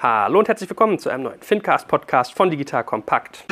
Hallo und herzlich willkommen zu einem neuen Fincast-Podcast von Digital Kompakt.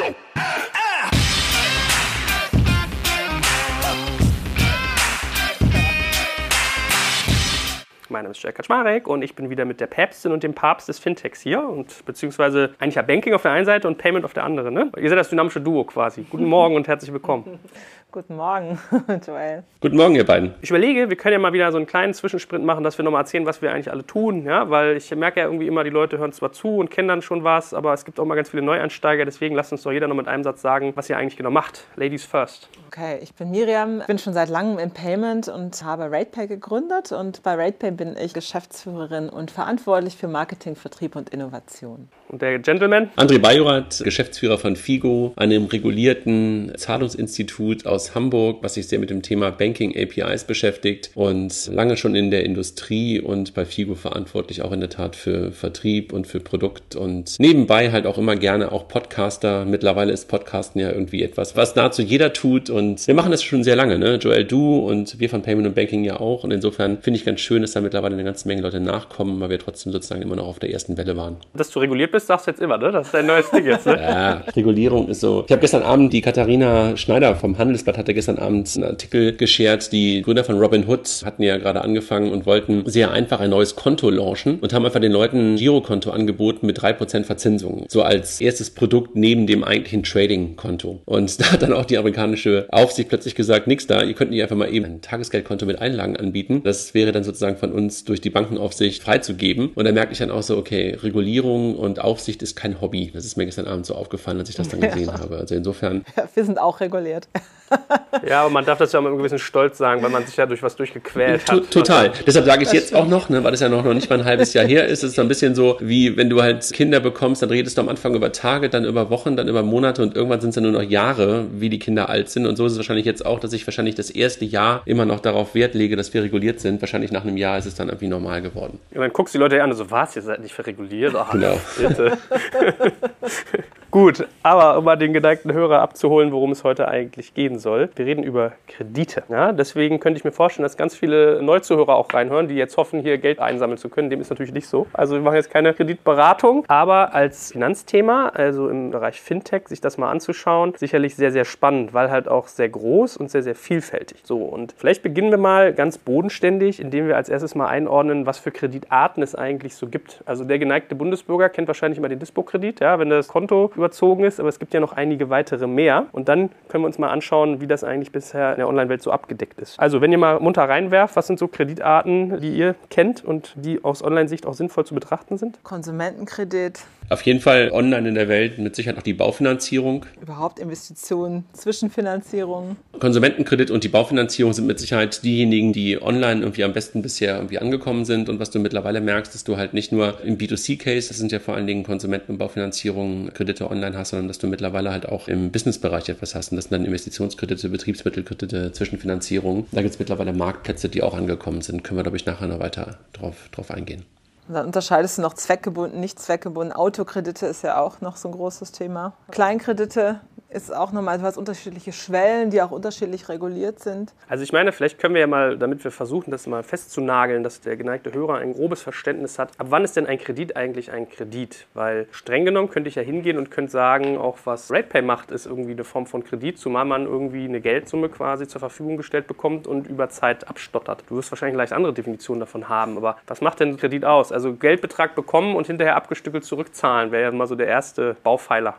Mein Name ist Jörg Kaczmarek und ich bin wieder mit der Päpstin und dem Papst des Fintechs hier und beziehungsweise eigentlich ja Banking auf der einen Seite und Payment auf der anderen. Ne? Ihr seid das dynamische Duo quasi. Guten Morgen und herzlich willkommen. Guten Morgen, Joel. Guten Morgen, ihr beiden. Ich überlege, wir können ja mal wieder so einen kleinen Zwischensprint machen, dass wir nochmal erzählen, was wir eigentlich alle tun. Ja? Weil ich merke ja irgendwie immer, die Leute hören zwar zu und kennen dann schon was, aber es gibt auch mal ganz viele Neuansteiger. Deswegen lasst uns doch jeder noch mit einem Satz sagen, was ihr eigentlich genau macht. Ladies first. Okay, ich bin Miriam, bin schon seit langem im Payment und habe RatePay gegründet. Und bei RatePay bin ich Geschäftsführerin und verantwortlich für Marketing, Vertrieb und Innovation. Und der Gentleman? André Bajorat, Geschäftsführer von FIGO, einem regulierten Zahlungsinstitut aus Hamburg, was sich sehr mit dem Thema Banking APIs beschäftigt und lange schon in der Industrie und bei FIGO verantwortlich auch in der Tat für Vertrieb und für Produkt und nebenbei halt auch immer gerne auch Podcaster. Mittlerweile ist Podcasten ja irgendwie etwas, was nahezu jeder tut und wir machen das schon sehr lange, ne? Joel, du und wir von Payment und Banking ja auch und insofern finde ich ganz schön, dass da mittlerweile eine ganze Menge Leute nachkommen, weil wir trotzdem sozusagen immer noch auf der ersten Welle waren. Dass du reguliert bist, sagst du jetzt immer, ne? Das ist dein neues Ding jetzt, ne? ja, Regulierung ist so. Ich habe gestern Abend, die Katharina Schneider vom Handelsblatt hatte gestern Abend einen Artikel geschert. Die Gründer von Robinhood hatten ja gerade angefangen und wollten sehr einfach ein neues Konto launchen und haben einfach den Leuten ein Girokonto angeboten mit drei Prozent Verzinsung. So als erstes Produkt neben dem eigentlichen Trading-Konto. Und da hat dann auch die amerikanische Aufsicht plötzlich gesagt, nix da, ihr könnt nicht einfach mal eben ein Tagesgeldkonto mit Einlagen anbieten. Das wäre dann sozusagen von uns durch die Bankenaufsicht freizugeben. Und da merke ich dann auch so, okay, Regulierung und Aufsicht ist kein Hobby. Das ist mir gestern Abend so aufgefallen, als ich das dann gesehen ja. habe. Also insofern. Ja, wir sind auch reguliert. ja, aber man darf das ja mit einem gewissen Stolz sagen, weil man sich ja durch was durchgequält hat. Total. Deshalb sage ich es jetzt auch noch, ne, weil das ja noch, noch nicht mal ein halbes Jahr her ist. Es ist so ein bisschen so, wie wenn du halt Kinder bekommst, dann redest du am Anfang über Tage, dann über Wochen, dann über Monate und irgendwann sind es ja nur noch Jahre, wie die Kinder alt sind. Und so ist es wahrscheinlich jetzt auch, dass ich wahrscheinlich das erste Jahr immer noch darauf Wert lege, dass wir reguliert sind. Wahrscheinlich nach einem Jahr ist es dann irgendwie normal geworden. Und dann guckst du die Leute an und so, was, ihr seid nicht verreguliert? Ach, genau. Bitte. Gut, aber um mal den geneigten Hörer abzuholen, worum es heute eigentlich gehen soll. Wir reden über Kredite. Ja, deswegen könnte ich mir vorstellen, dass ganz viele Neuzuhörer auch reinhören, die jetzt hoffen, hier Geld einsammeln zu können. Dem ist natürlich nicht so. Also wir machen jetzt keine Kreditberatung, aber als Finanzthema, also im Bereich Fintech, sich das mal anzuschauen, sicherlich sehr, sehr spannend, weil halt auch sehr groß und sehr, sehr vielfältig. So, und vielleicht beginnen wir mal ganz bodenständig, indem wir als erstes mal einordnen, was für Kreditarten es eigentlich so gibt. Also der geneigte Bundesbürger kennt wahrscheinlich immer den Dispo-Kredit, ja, wenn das Konto überzogen ist, aber es gibt ja noch einige weitere mehr. Und dann können wir uns mal anschauen, wie das eigentlich bisher in der Online-Welt so abgedeckt ist. Also, wenn ihr mal munter reinwerft, was sind so Kreditarten, die ihr kennt und die aus Online-Sicht auch sinnvoll zu betrachten sind? Konsumentenkredit. Auf jeden Fall online in der Welt mit Sicherheit auch die Baufinanzierung. Überhaupt Investitionen, Zwischenfinanzierung. Konsumentenkredit und die Baufinanzierung sind mit Sicherheit diejenigen, die online irgendwie am besten bisher irgendwie angekommen sind. Und was du mittlerweile merkst, dass du halt nicht nur im B2C-Case, das sind ja vor allen Dingen Konsumenten- und Baufinanzierung, Kredite online hast, sondern dass du mittlerweile halt auch im Business-Bereich etwas hast. Und das sind dann Investitionskredite, Betriebsmittelkredite, Zwischenfinanzierung. Da gibt es mittlerweile Marktplätze, die auch angekommen sind. Können wir, glaube ich, nachher noch weiter drauf, drauf eingehen. Und dann unterscheidest du noch zweckgebunden, nicht zweckgebunden. Autokredite ist ja auch noch so ein großes Thema. Kleinkredite ist auch nochmal etwas unterschiedliche Schwellen, die auch unterschiedlich reguliert sind. Also ich meine, vielleicht können wir ja mal, damit wir versuchen, das mal festzunageln, dass der geneigte Hörer ein grobes Verständnis hat. Ab wann ist denn ein Kredit eigentlich ein Kredit? Weil streng genommen könnte ich ja hingehen und könnte sagen, auch was RatePay macht, ist irgendwie eine Form von Kredit, zumal man irgendwie eine Geldsumme quasi zur Verfügung gestellt bekommt und über Zeit abstottert. Du wirst wahrscheinlich leicht andere Definitionen davon haben, aber was macht denn ein Kredit aus? Also Geldbetrag bekommen und hinterher abgestückelt zurückzahlen wäre ja mal so der erste Baupfeiler.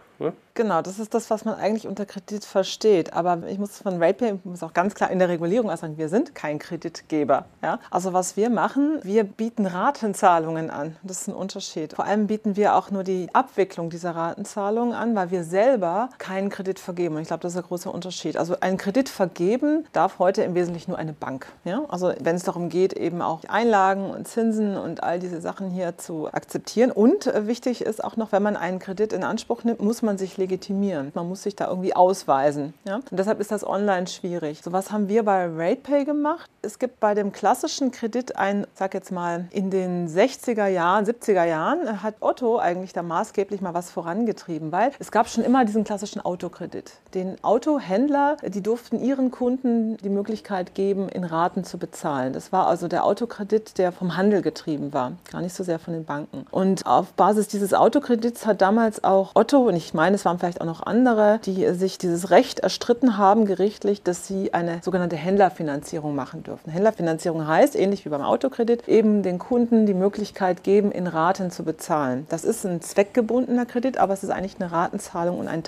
Genau, das ist das, was man eigentlich unter Kredit versteht. Aber ich muss von RatePay, muss auch ganz klar in der Regulierung sagen, wir sind kein Kreditgeber. Ja? Also was wir machen, wir bieten Ratenzahlungen an. Das ist ein Unterschied. Vor allem bieten wir auch nur die Abwicklung dieser Ratenzahlungen an, weil wir selber keinen Kredit vergeben. Und ich glaube, das ist ein großer Unterschied. Also einen Kredit vergeben darf heute im Wesentlichen nur eine Bank. Ja? Also wenn es darum geht, eben auch Einlagen und Zinsen und all diese Sachen hier zu akzeptieren. Und äh, wichtig ist auch noch, wenn man einen Kredit in Anspruch nimmt, muss man man sich legitimieren. Man muss sich da irgendwie ausweisen. Ja? Und deshalb ist das online schwierig. So was haben wir bei RatePay gemacht. Es gibt bei dem klassischen Kredit ein, sag jetzt mal, in den 60er Jahren, 70er Jahren hat Otto eigentlich da maßgeblich mal was vorangetrieben, weil es gab schon immer diesen klassischen Autokredit. Den Autohändler, die durften ihren Kunden die Möglichkeit geben, in Raten zu bezahlen. Das war also der Autokredit, der vom Handel getrieben war, gar nicht so sehr von den Banken. Und auf Basis dieses Autokredits hat damals auch Otto, und ich meine, es waren vielleicht auch noch andere, die sich dieses Recht erstritten haben, gerichtlich, dass sie eine sogenannte Händlerfinanzierung machen dürfen. Händlerfinanzierung heißt, ähnlich wie beim Autokredit, eben den Kunden die Möglichkeit geben, in Raten zu bezahlen. Das ist ein zweckgebundener Kredit, aber es ist eigentlich eine Ratenzahlung und ein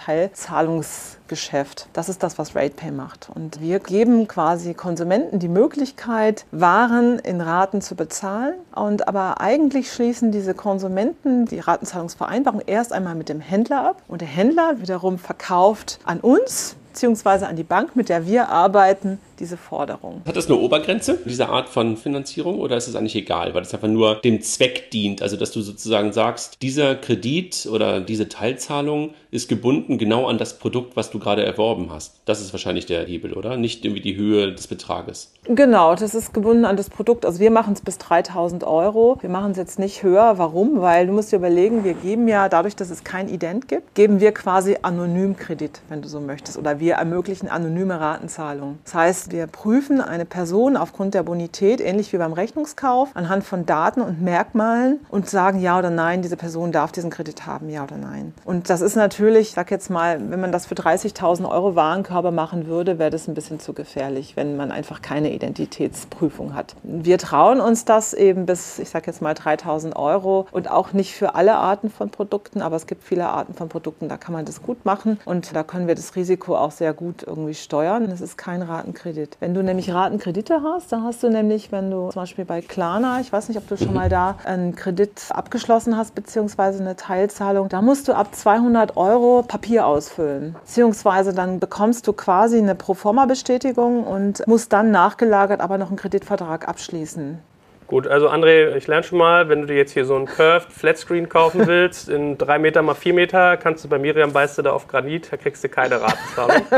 Teilzahlungsgeschäft. Das ist das, was RatePay macht. Und wir geben quasi Konsumenten die Möglichkeit, Waren in Raten zu bezahlen. Und aber eigentlich schließen diese Konsumenten die Ratenzahlungsvereinbarung erst einmal mit dem Händler ab. Und der Händler wiederum verkauft an uns beziehungsweise an die Bank, mit der wir arbeiten, diese Forderung. Hat das eine Obergrenze, diese Art von Finanzierung, oder ist es eigentlich egal, weil es einfach nur dem Zweck dient? Also, dass du sozusagen sagst, dieser Kredit oder diese Teilzahlung ist gebunden genau an das Produkt, was du gerade erworben hast. Das ist wahrscheinlich der Hebel, oder? Nicht irgendwie die Höhe des Betrages. Genau, das ist gebunden an das Produkt. Also, wir machen es bis 3000 Euro. Wir machen es jetzt nicht höher. Warum? Weil du musst dir überlegen, wir geben ja dadurch, dass es kein Ident gibt, geben wir quasi anonym Kredit, wenn du so möchtest. Oder wir ermöglichen anonyme Ratenzahlungen. Das heißt, wir prüfen eine Person aufgrund der Bonität, ähnlich wie beim Rechnungskauf, anhand von Daten und Merkmalen und sagen ja oder nein, diese Person darf diesen Kredit haben, ja oder nein. Und das ist natürlich, ich sag jetzt mal, wenn man das für 30.000 Euro Warenkörper machen würde, wäre das ein bisschen zu gefährlich, wenn man einfach keine Identitätsprüfung hat. Wir trauen uns das eben bis, ich sag jetzt mal 3.000 Euro und auch nicht für alle Arten von Produkten, aber es gibt viele Arten von Produkten, da kann man das gut machen und da können wir das Risiko auch sehr gut irgendwie steuern. Es ist kein Ratenkredit. Ratenkredit. Wenn du nämlich Ratenkredite hast, dann hast du nämlich, wenn du zum Beispiel bei Klarna, ich weiß nicht, ob du schon mal da einen Kredit abgeschlossen hast, beziehungsweise eine Teilzahlung, da musst du ab 200 Euro Papier ausfüllen. Beziehungsweise dann bekommst du quasi eine Proforma-Bestätigung und musst dann nachgelagert aber noch einen Kreditvertrag abschließen. Gut, also André, ich lerne schon mal, wenn du dir jetzt hier so einen Curved Flatscreen kaufen willst, in 3 Meter mal 4 Meter, kannst du bei Miriam beißt du da auf Granit, da kriegst du keine Ratenzahlung.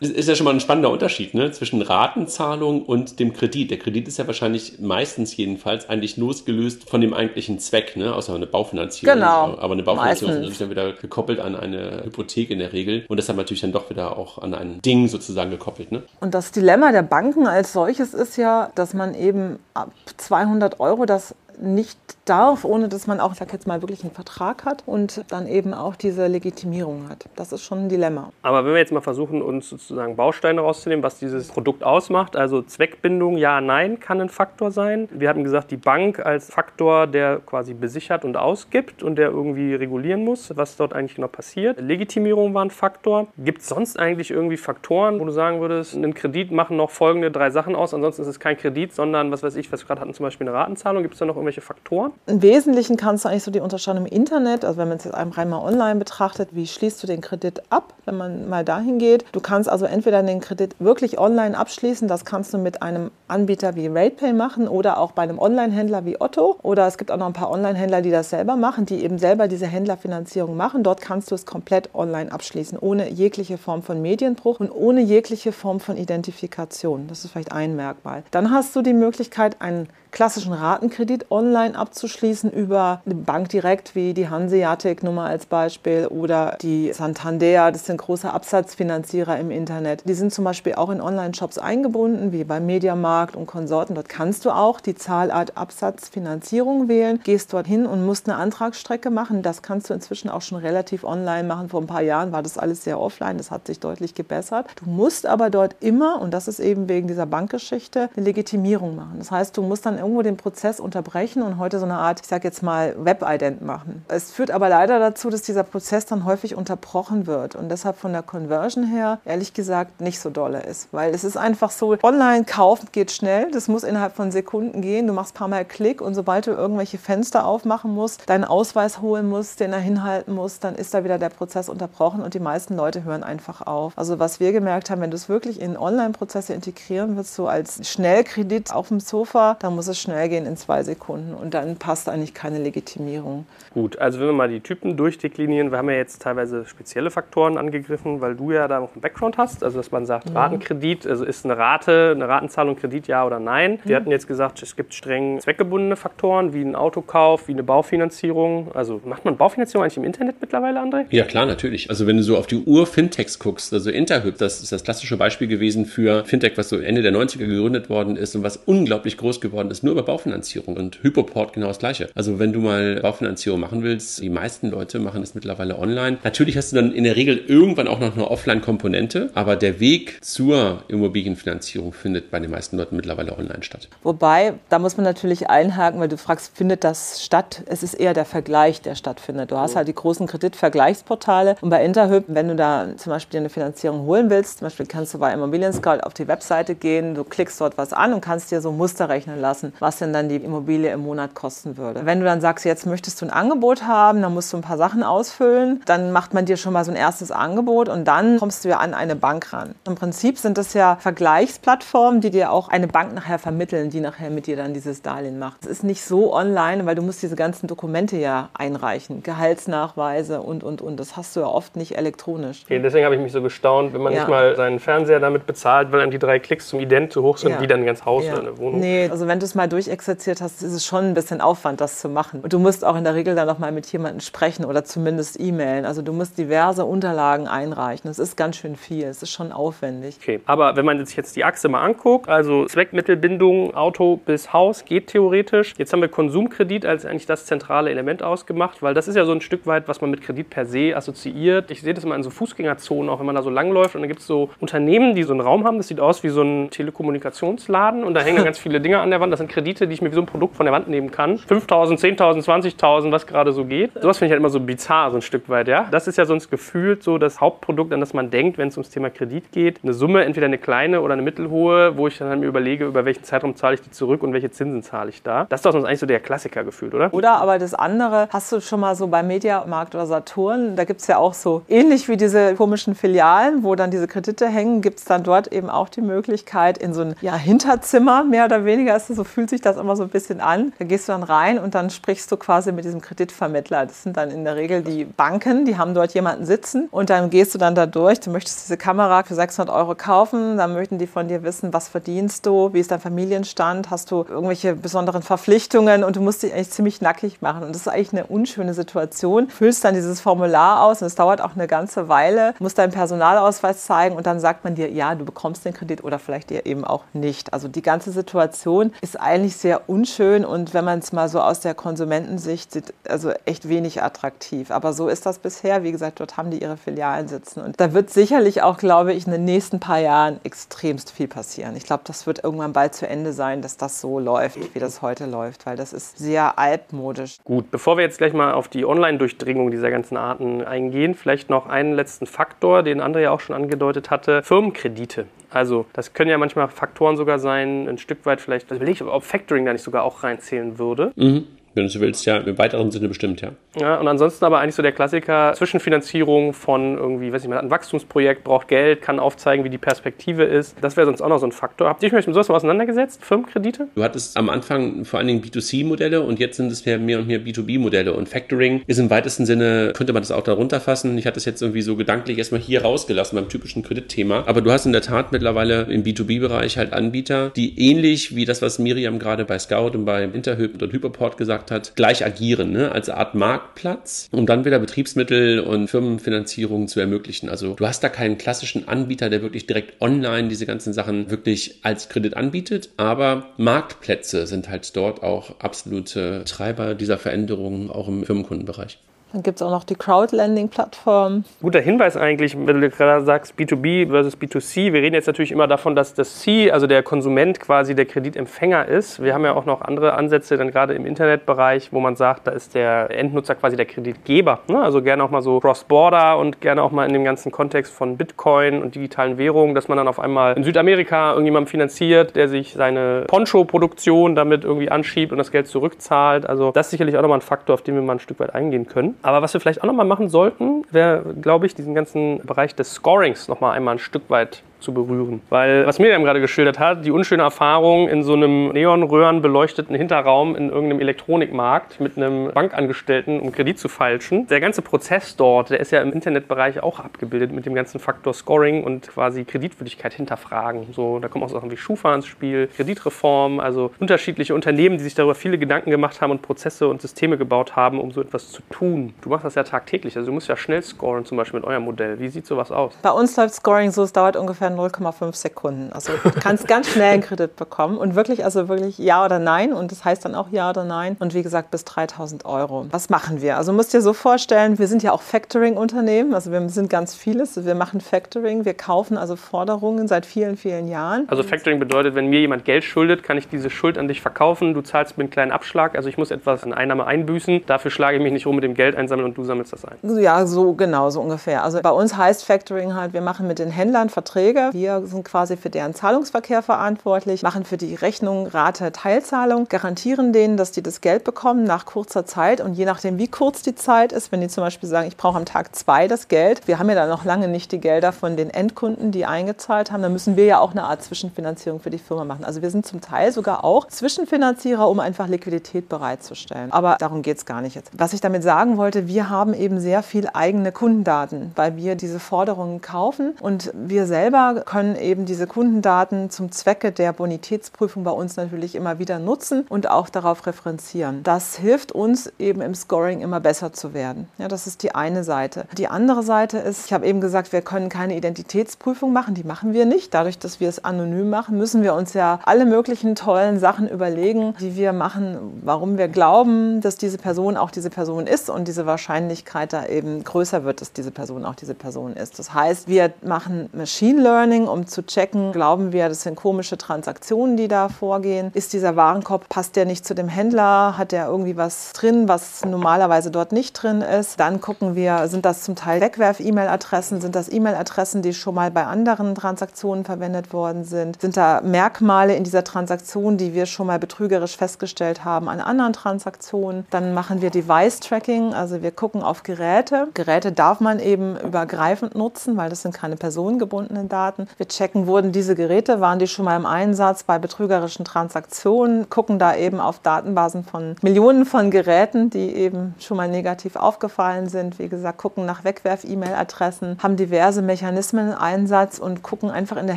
Das ist ja schon mal ein spannender Unterschied ne? zwischen Ratenzahlung und dem Kredit. Der Kredit ist ja wahrscheinlich meistens jedenfalls eigentlich losgelöst von dem eigentlichen Zweck, ne? außer eine Baufinanzierung. Genau. Aber eine Baufinanzierung meistens. ist dann wieder gekoppelt an eine Hypothek in der Regel und deshalb natürlich dann doch wieder auch an ein Ding sozusagen gekoppelt. Ne? Und das Dilemma der Banken als solches ist ja, dass man eben ab 200 Euro das nicht darf, ohne dass man auch, ich sag jetzt mal, wirklich einen Vertrag hat und dann eben auch diese Legitimierung hat. Das ist schon ein Dilemma. Aber wenn wir jetzt mal versuchen, uns sozusagen Bausteine rauszunehmen, was dieses Produkt ausmacht, also Zweckbindung, ja, nein, kann ein Faktor sein. Wir haben gesagt, die Bank als Faktor, der quasi besichert und ausgibt und der irgendwie regulieren muss, was dort eigentlich genau passiert. Legitimierung war ein Faktor. Gibt es sonst eigentlich irgendwie Faktoren, wo du sagen würdest, einen Kredit machen noch folgende drei Sachen aus, ansonsten ist es kein Kredit, sondern was weiß ich, was wir gerade hatten, zum Beispiel eine Ratenzahlung. Gibt es da noch irgendwelche Faktoren? Im Wesentlichen kannst du eigentlich so die Unterscheidung im Internet, also wenn man es jetzt rein mal online betrachtet, wie schließt du den Kredit ab, wenn man mal dahin geht. Du kannst also entweder den Kredit wirklich online abschließen, das kannst du mit einem Anbieter wie RatePay machen oder auch bei einem Online-Händler wie Otto. Oder es gibt auch noch ein paar Online-Händler, die das selber machen, die eben selber diese Händlerfinanzierung machen. Dort kannst du es komplett online abschließen, ohne jegliche Form von Medienbruch und ohne jegliche Form von Identifikation. Das ist vielleicht ein Merkmal. Dann hast du die Möglichkeit, einen klassischen Ratenkredit online abzuschließen über eine Bank direkt wie die Hanseatic Nummer als Beispiel oder die Santander, das sind große Absatzfinanzierer im Internet. Die sind zum Beispiel auch in Online-Shops eingebunden, wie beim Mediamarkt und Konsorten. Dort kannst du auch die Zahlart Absatzfinanzierung wählen, gehst dorthin und musst eine Antragsstrecke machen. Das kannst du inzwischen auch schon relativ online machen. Vor ein paar Jahren war das alles sehr offline, das hat sich deutlich gebessert. Du musst aber dort immer, und das ist eben wegen dieser Bankgeschichte, eine Legitimierung machen. Das heißt, du musst dann irgendwo den Prozess unterbrechen und heute so eine Art, ich sage jetzt mal, Web-Ident machen. Es führt aber leider dazu, dass dieser Prozess dann häufig unterbrochen wird und deshalb von der Conversion her, ehrlich gesagt, nicht so dolle ist. Weil es ist einfach so, online kaufen geht schnell, das muss innerhalb von Sekunden gehen, du machst ein paar Mal Klick und sobald du irgendwelche Fenster aufmachen musst, deinen Ausweis holen musst, den er hinhalten musst, dann ist da wieder der Prozess unterbrochen und die meisten Leute hören einfach auf. Also was wir gemerkt haben, wenn du es wirklich in Online-Prozesse integrieren willst, so als Schnellkredit auf dem Sofa, dann muss es es schnell gehen in zwei Sekunden und dann passt eigentlich keine Legitimierung. Gut, also wenn wir mal die Typen durchdeklinieren, wir haben ja jetzt teilweise spezielle Faktoren angegriffen, weil du ja da noch einen Background hast, also dass man sagt, mhm. Ratenkredit, also ist eine Rate, eine Ratenzahlung Kredit ja oder nein. Mhm. Wir hatten jetzt gesagt, es gibt streng zweckgebundene Faktoren, wie ein Autokauf, wie eine Baufinanzierung. Also macht man Baufinanzierung eigentlich im Internet mittlerweile, André? Ja, klar, natürlich. Also wenn du so auf die Ur-Fintechs guckst, also Interhyp, das ist das klassische Beispiel gewesen für Fintech, was so Ende der 90er gegründet worden ist und was unglaublich groß geworden ist, nur über Baufinanzierung. Und Hypoport genau das gleiche. Also wenn du mal Baufinanzierung machen willst, die meisten Leute machen es mittlerweile online. Natürlich hast du dann in der Regel irgendwann auch noch eine Offline-Komponente, aber der Weg zur Immobilienfinanzierung findet bei den meisten Leuten mittlerweile online statt. Wobei, da muss man natürlich einhaken, weil du fragst, findet das statt? Es ist eher der Vergleich, der stattfindet. Du hast halt die großen Kreditvergleichsportale und bei Interhyp, wenn du da zum Beispiel eine Finanzierung holen willst, zum Beispiel kannst du bei Immobilien Scout auf die Webseite gehen, du klickst dort was an und kannst dir so Muster rechnen lassen, was denn dann die Immobilie im Monat kosten würde. Wenn du dann sagst, jetzt möchtest du ein Angebot haben, dann musst du ein paar Sachen ausfüllen, dann macht man dir schon mal so ein erstes Angebot und dann kommst du ja an eine Bank ran. Im Prinzip sind das ja Vergleichsplattformen, die dir auch eine Bank nachher vermitteln, die nachher mit dir dann dieses Darlehen macht. Es ist nicht so online, weil du musst diese ganzen Dokumente ja einreichen, Gehaltsnachweise und, und, und. Das hast du ja oft nicht elektronisch. Okay, deswegen habe ich mich so gestaunt, wenn man ja. nicht mal seinen Fernseher damit bezahlt, weil dann die drei Klicks zum Ident zu hoch sind, ja. wie dann ein ganz Haus ja. oder eine Wohnung. Nee, also wenn du es mal durchexerziert hast, ist es schon ein bisschen Aufwand, das zu machen. Und du musst auch in der Regel dann noch mal mit jemandem sprechen oder zumindest e-mailen. Also du musst diverse Unterlagen einreichen. Das ist ganz schön viel. Es ist schon aufwendig. Okay, aber wenn man sich jetzt die Achse mal anguckt, also Zweckmittelbindung, Auto bis Haus geht theoretisch. Jetzt haben wir Konsumkredit als eigentlich das zentrale Element ausgemacht, weil das ist ja so ein Stück weit, was man mit Kredit per se assoziiert. Ich sehe das immer in so Fußgängerzonen, auch wenn man da so langläuft und dann gibt es so Unternehmen, die so einen Raum haben, das sieht aus wie so ein Telekommunikationsladen und da hängen ganz viele Dinge an der Wand. Das sind Kredite, die ich mir wie so ein Produkt von der Wand nehmen kann. 5.000, 10.000, 20.000, was gerade so geht. Sowas finde ich halt immer so bizarr, so ein Stück weit, ja. Das ist ja sonst gefühlt so das Hauptprodukt, an das man denkt, wenn es ums Thema Kredit geht. Eine Summe, entweder eine kleine oder eine mittelhohe, wo ich dann halt mir überlege, über welchen Zeitraum zahle ich die zurück und welche Zinsen zahle ich da. Das ist doch sonst eigentlich so der Klassiker gefühlt, oder? Oder aber das andere, hast du schon mal so beim Mediamarkt oder Saturn, da gibt es ja auch so ähnlich wie diese komischen Filialen, wo dann diese Kredite hängen, gibt es dann dort eben auch die Möglichkeit in so ein ja, Hinterzimmer, mehr oder weniger, ist, so fühlt sich das immer so ein bisschen an. Da gehst du dann rein und dann sprichst du quasi mit diesem Kreditvermittler. Das sind dann in der Regel die Banken, die haben dort jemanden sitzen und dann gehst du dann da durch. Du möchtest diese Kamera für 600 Euro kaufen, dann möchten die von dir wissen, was verdienst du, wie ist dein Familienstand, hast du irgendwelche besonderen Verpflichtungen und du musst dich eigentlich ziemlich nackig machen. Und das ist eigentlich eine unschöne Situation. Füllst dann dieses Formular aus und es dauert auch eine ganze Weile, musst deinen Personalausweis zeigen und dann sagt man dir, ja, du bekommst den Kredit oder vielleicht dir eben auch nicht. Also die ganze Situation ist eigentlich sehr unschön und wenn man es mal so aus der Konsumentensicht sieht, also echt wenig attraktiv. Aber so ist das bisher. Wie gesagt, dort haben die ihre Filialen sitzen. Und da wird sicherlich auch, glaube ich, in den nächsten paar Jahren extremst viel passieren. Ich glaube, das wird irgendwann bald zu Ende sein, dass das so läuft, wie das heute läuft, weil das ist sehr altmodisch. Gut, bevor wir jetzt gleich mal auf die Online-Durchdringung dieser ganzen Arten eingehen, vielleicht noch einen letzten Faktor, den André ja auch schon angedeutet hatte: Firmenkredite. Also, das können ja manchmal Faktoren sogar sein, ein Stück weit vielleicht, also ich, ob Factoring da nicht sogar auch reinzählen würde. Mhm wenn du willst, ja, im weiteren Sinne bestimmt, ja. Ja, und ansonsten aber eigentlich so der Klassiker Zwischenfinanzierung von irgendwie, weiß ich mal, ein Wachstumsprojekt, braucht Geld, kann aufzeigen, wie die Perspektive ist. Das wäre sonst auch noch so ein Faktor. Habt ihr euch mit sowas mal auseinandergesetzt? Firmenkredite? Du hattest am Anfang vor allen Dingen B2C-Modelle und jetzt sind es mehr, mehr und mehr B2B-Modelle. Und Factoring ist im weitesten Sinne, könnte man das auch darunter fassen. Ich hatte das jetzt irgendwie so gedanklich erstmal hier rausgelassen beim typischen Kreditthema. Aber du hast in der Tat mittlerweile im B2B-Bereich halt Anbieter, die ähnlich wie das, was Miriam gerade bei Scout und bei Interhyp und Hyperport gesagt hat, gleich agieren, ne? als Art Marktplatz, um dann wieder Betriebsmittel und Firmenfinanzierung zu ermöglichen. Also du hast da keinen klassischen Anbieter, der wirklich direkt online diese ganzen Sachen wirklich als Kredit anbietet, aber Marktplätze sind halt dort auch absolute Treiber dieser Veränderungen, auch im Firmenkundenbereich. Dann gibt es auch noch die Crowdlending-Plattform. Guter Hinweis eigentlich, wenn du gerade sagst B2B versus B2C. Wir reden jetzt natürlich immer davon, dass das C, also der Konsument quasi der Kreditempfänger ist. Wir haben ja auch noch andere Ansätze, dann gerade im Internetbereich, wo man sagt, da ist der Endnutzer quasi der Kreditgeber. Ne? Also gerne auch mal so Cross-Border und gerne auch mal in dem ganzen Kontext von Bitcoin und digitalen Währungen, dass man dann auf einmal in Südamerika irgendjemanden finanziert, der sich seine Poncho-Produktion damit irgendwie anschiebt und das Geld zurückzahlt. Also das ist sicherlich auch nochmal ein Faktor, auf den wir mal ein Stück weit eingehen können. Aber was wir vielleicht auch nochmal machen sollten, wäre, glaube ich, diesen ganzen Bereich des Scorings nochmal einmal ein Stück weit zu berühren. Weil, was Miriam gerade geschildert hat, die unschöne Erfahrung in so einem Neonröhren beleuchteten Hinterraum in irgendeinem Elektronikmarkt mit einem Bankangestellten, um Kredit zu falschen. Der ganze Prozess dort, der ist ja im Internetbereich auch abgebildet mit dem ganzen Faktor Scoring und quasi Kreditwürdigkeit hinterfragen. So, da kommen auch Sachen wie Schufa ins Spiel, Kreditreform, also unterschiedliche Unternehmen, die sich darüber viele Gedanken gemacht haben und Prozesse und Systeme gebaut haben, um so etwas zu tun. Du machst das ja tagtäglich, also du musst ja schnell scoren, zum Beispiel mit eurem Modell. Wie sieht sowas aus? Bei uns läuft Scoring so, es dauert ungefähr 0,5 Sekunden. Also du kannst ganz schnell einen Kredit bekommen und wirklich, also wirklich ja oder nein und das heißt dann auch ja oder nein und wie gesagt bis 3000 Euro. Was machen wir? Also musst dir so vorstellen, wir sind ja auch Factoring-Unternehmen, also wir sind ganz vieles. Wir machen Factoring, wir kaufen also Forderungen seit vielen, vielen Jahren. Also Factoring bedeutet, wenn mir jemand Geld schuldet, kann ich diese Schuld an dich verkaufen, du zahlst mir einen kleinen Abschlag, also ich muss etwas an Einnahme einbüßen, dafür schlage ich mich nicht rum mit dem Geld einsammeln und du sammelst das ein. Ja, so genau, so ungefähr. Also bei uns heißt Factoring halt, wir machen mit den Händlern Verträge, wir sind quasi für deren Zahlungsverkehr verantwortlich, machen für die Rechnung, Rate, Teilzahlung, garantieren denen, dass die das Geld bekommen nach kurzer Zeit und je nachdem, wie kurz die Zeit ist, wenn die zum Beispiel sagen, ich brauche am Tag zwei das Geld, wir haben ja dann noch lange nicht die Gelder von den Endkunden, die eingezahlt haben, dann müssen wir ja auch eine Art Zwischenfinanzierung für die Firma machen. Also wir sind zum Teil sogar auch Zwischenfinanzierer, um einfach Liquidität bereitzustellen. Aber darum geht es gar nicht jetzt. Was ich damit sagen wollte, wir haben eben sehr viel eigene Kundendaten, weil wir diese Forderungen kaufen und wir selber können eben diese Kundendaten zum Zwecke der Bonitätsprüfung bei uns natürlich immer wieder nutzen und auch darauf referenzieren. Das hilft uns eben im Scoring immer besser zu werden. Ja, das ist die eine Seite. Die andere Seite ist, ich habe eben gesagt, wir können keine Identitätsprüfung machen, die machen wir nicht. Dadurch, dass wir es anonym machen, müssen wir uns ja alle möglichen tollen Sachen überlegen, die wir machen, warum wir glauben, dass diese Person auch diese Person ist und diese Wahrscheinlichkeit da eben größer wird, dass diese Person auch diese Person ist. Das heißt, wir machen Machine Learning, um zu checken, glauben wir, das sind komische Transaktionen, die da vorgehen. Ist dieser Warenkorb, passt der nicht zu dem Händler? Hat der irgendwie was drin, was normalerweise dort nicht drin ist? Dann gucken wir, sind das zum Teil Wegwerf-E-Mail-Adressen? Sind das E-Mail-Adressen, die schon mal bei anderen Transaktionen verwendet worden sind? Sind da Merkmale in dieser Transaktion, die wir schon mal betrügerisch festgestellt haben an anderen Transaktionen? Dann machen wir Device-Tracking, also wir gucken auf Geräte. Geräte darf man eben übergreifend nutzen, weil das sind keine personengebundenen Daten. Wir checken, wurden diese Geräte, waren die schon mal im Einsatz bei betrügerischen Transaktionen, gucken da eben auf Datenbasen von Millionen von Geräten, die eben schon mal negativ aufgefallen sind. Wie gesagt, gucken nach Wegwerf-E-Mail-Adressen, haben diverse Mechanismen im Einsatz und gucken einfach in der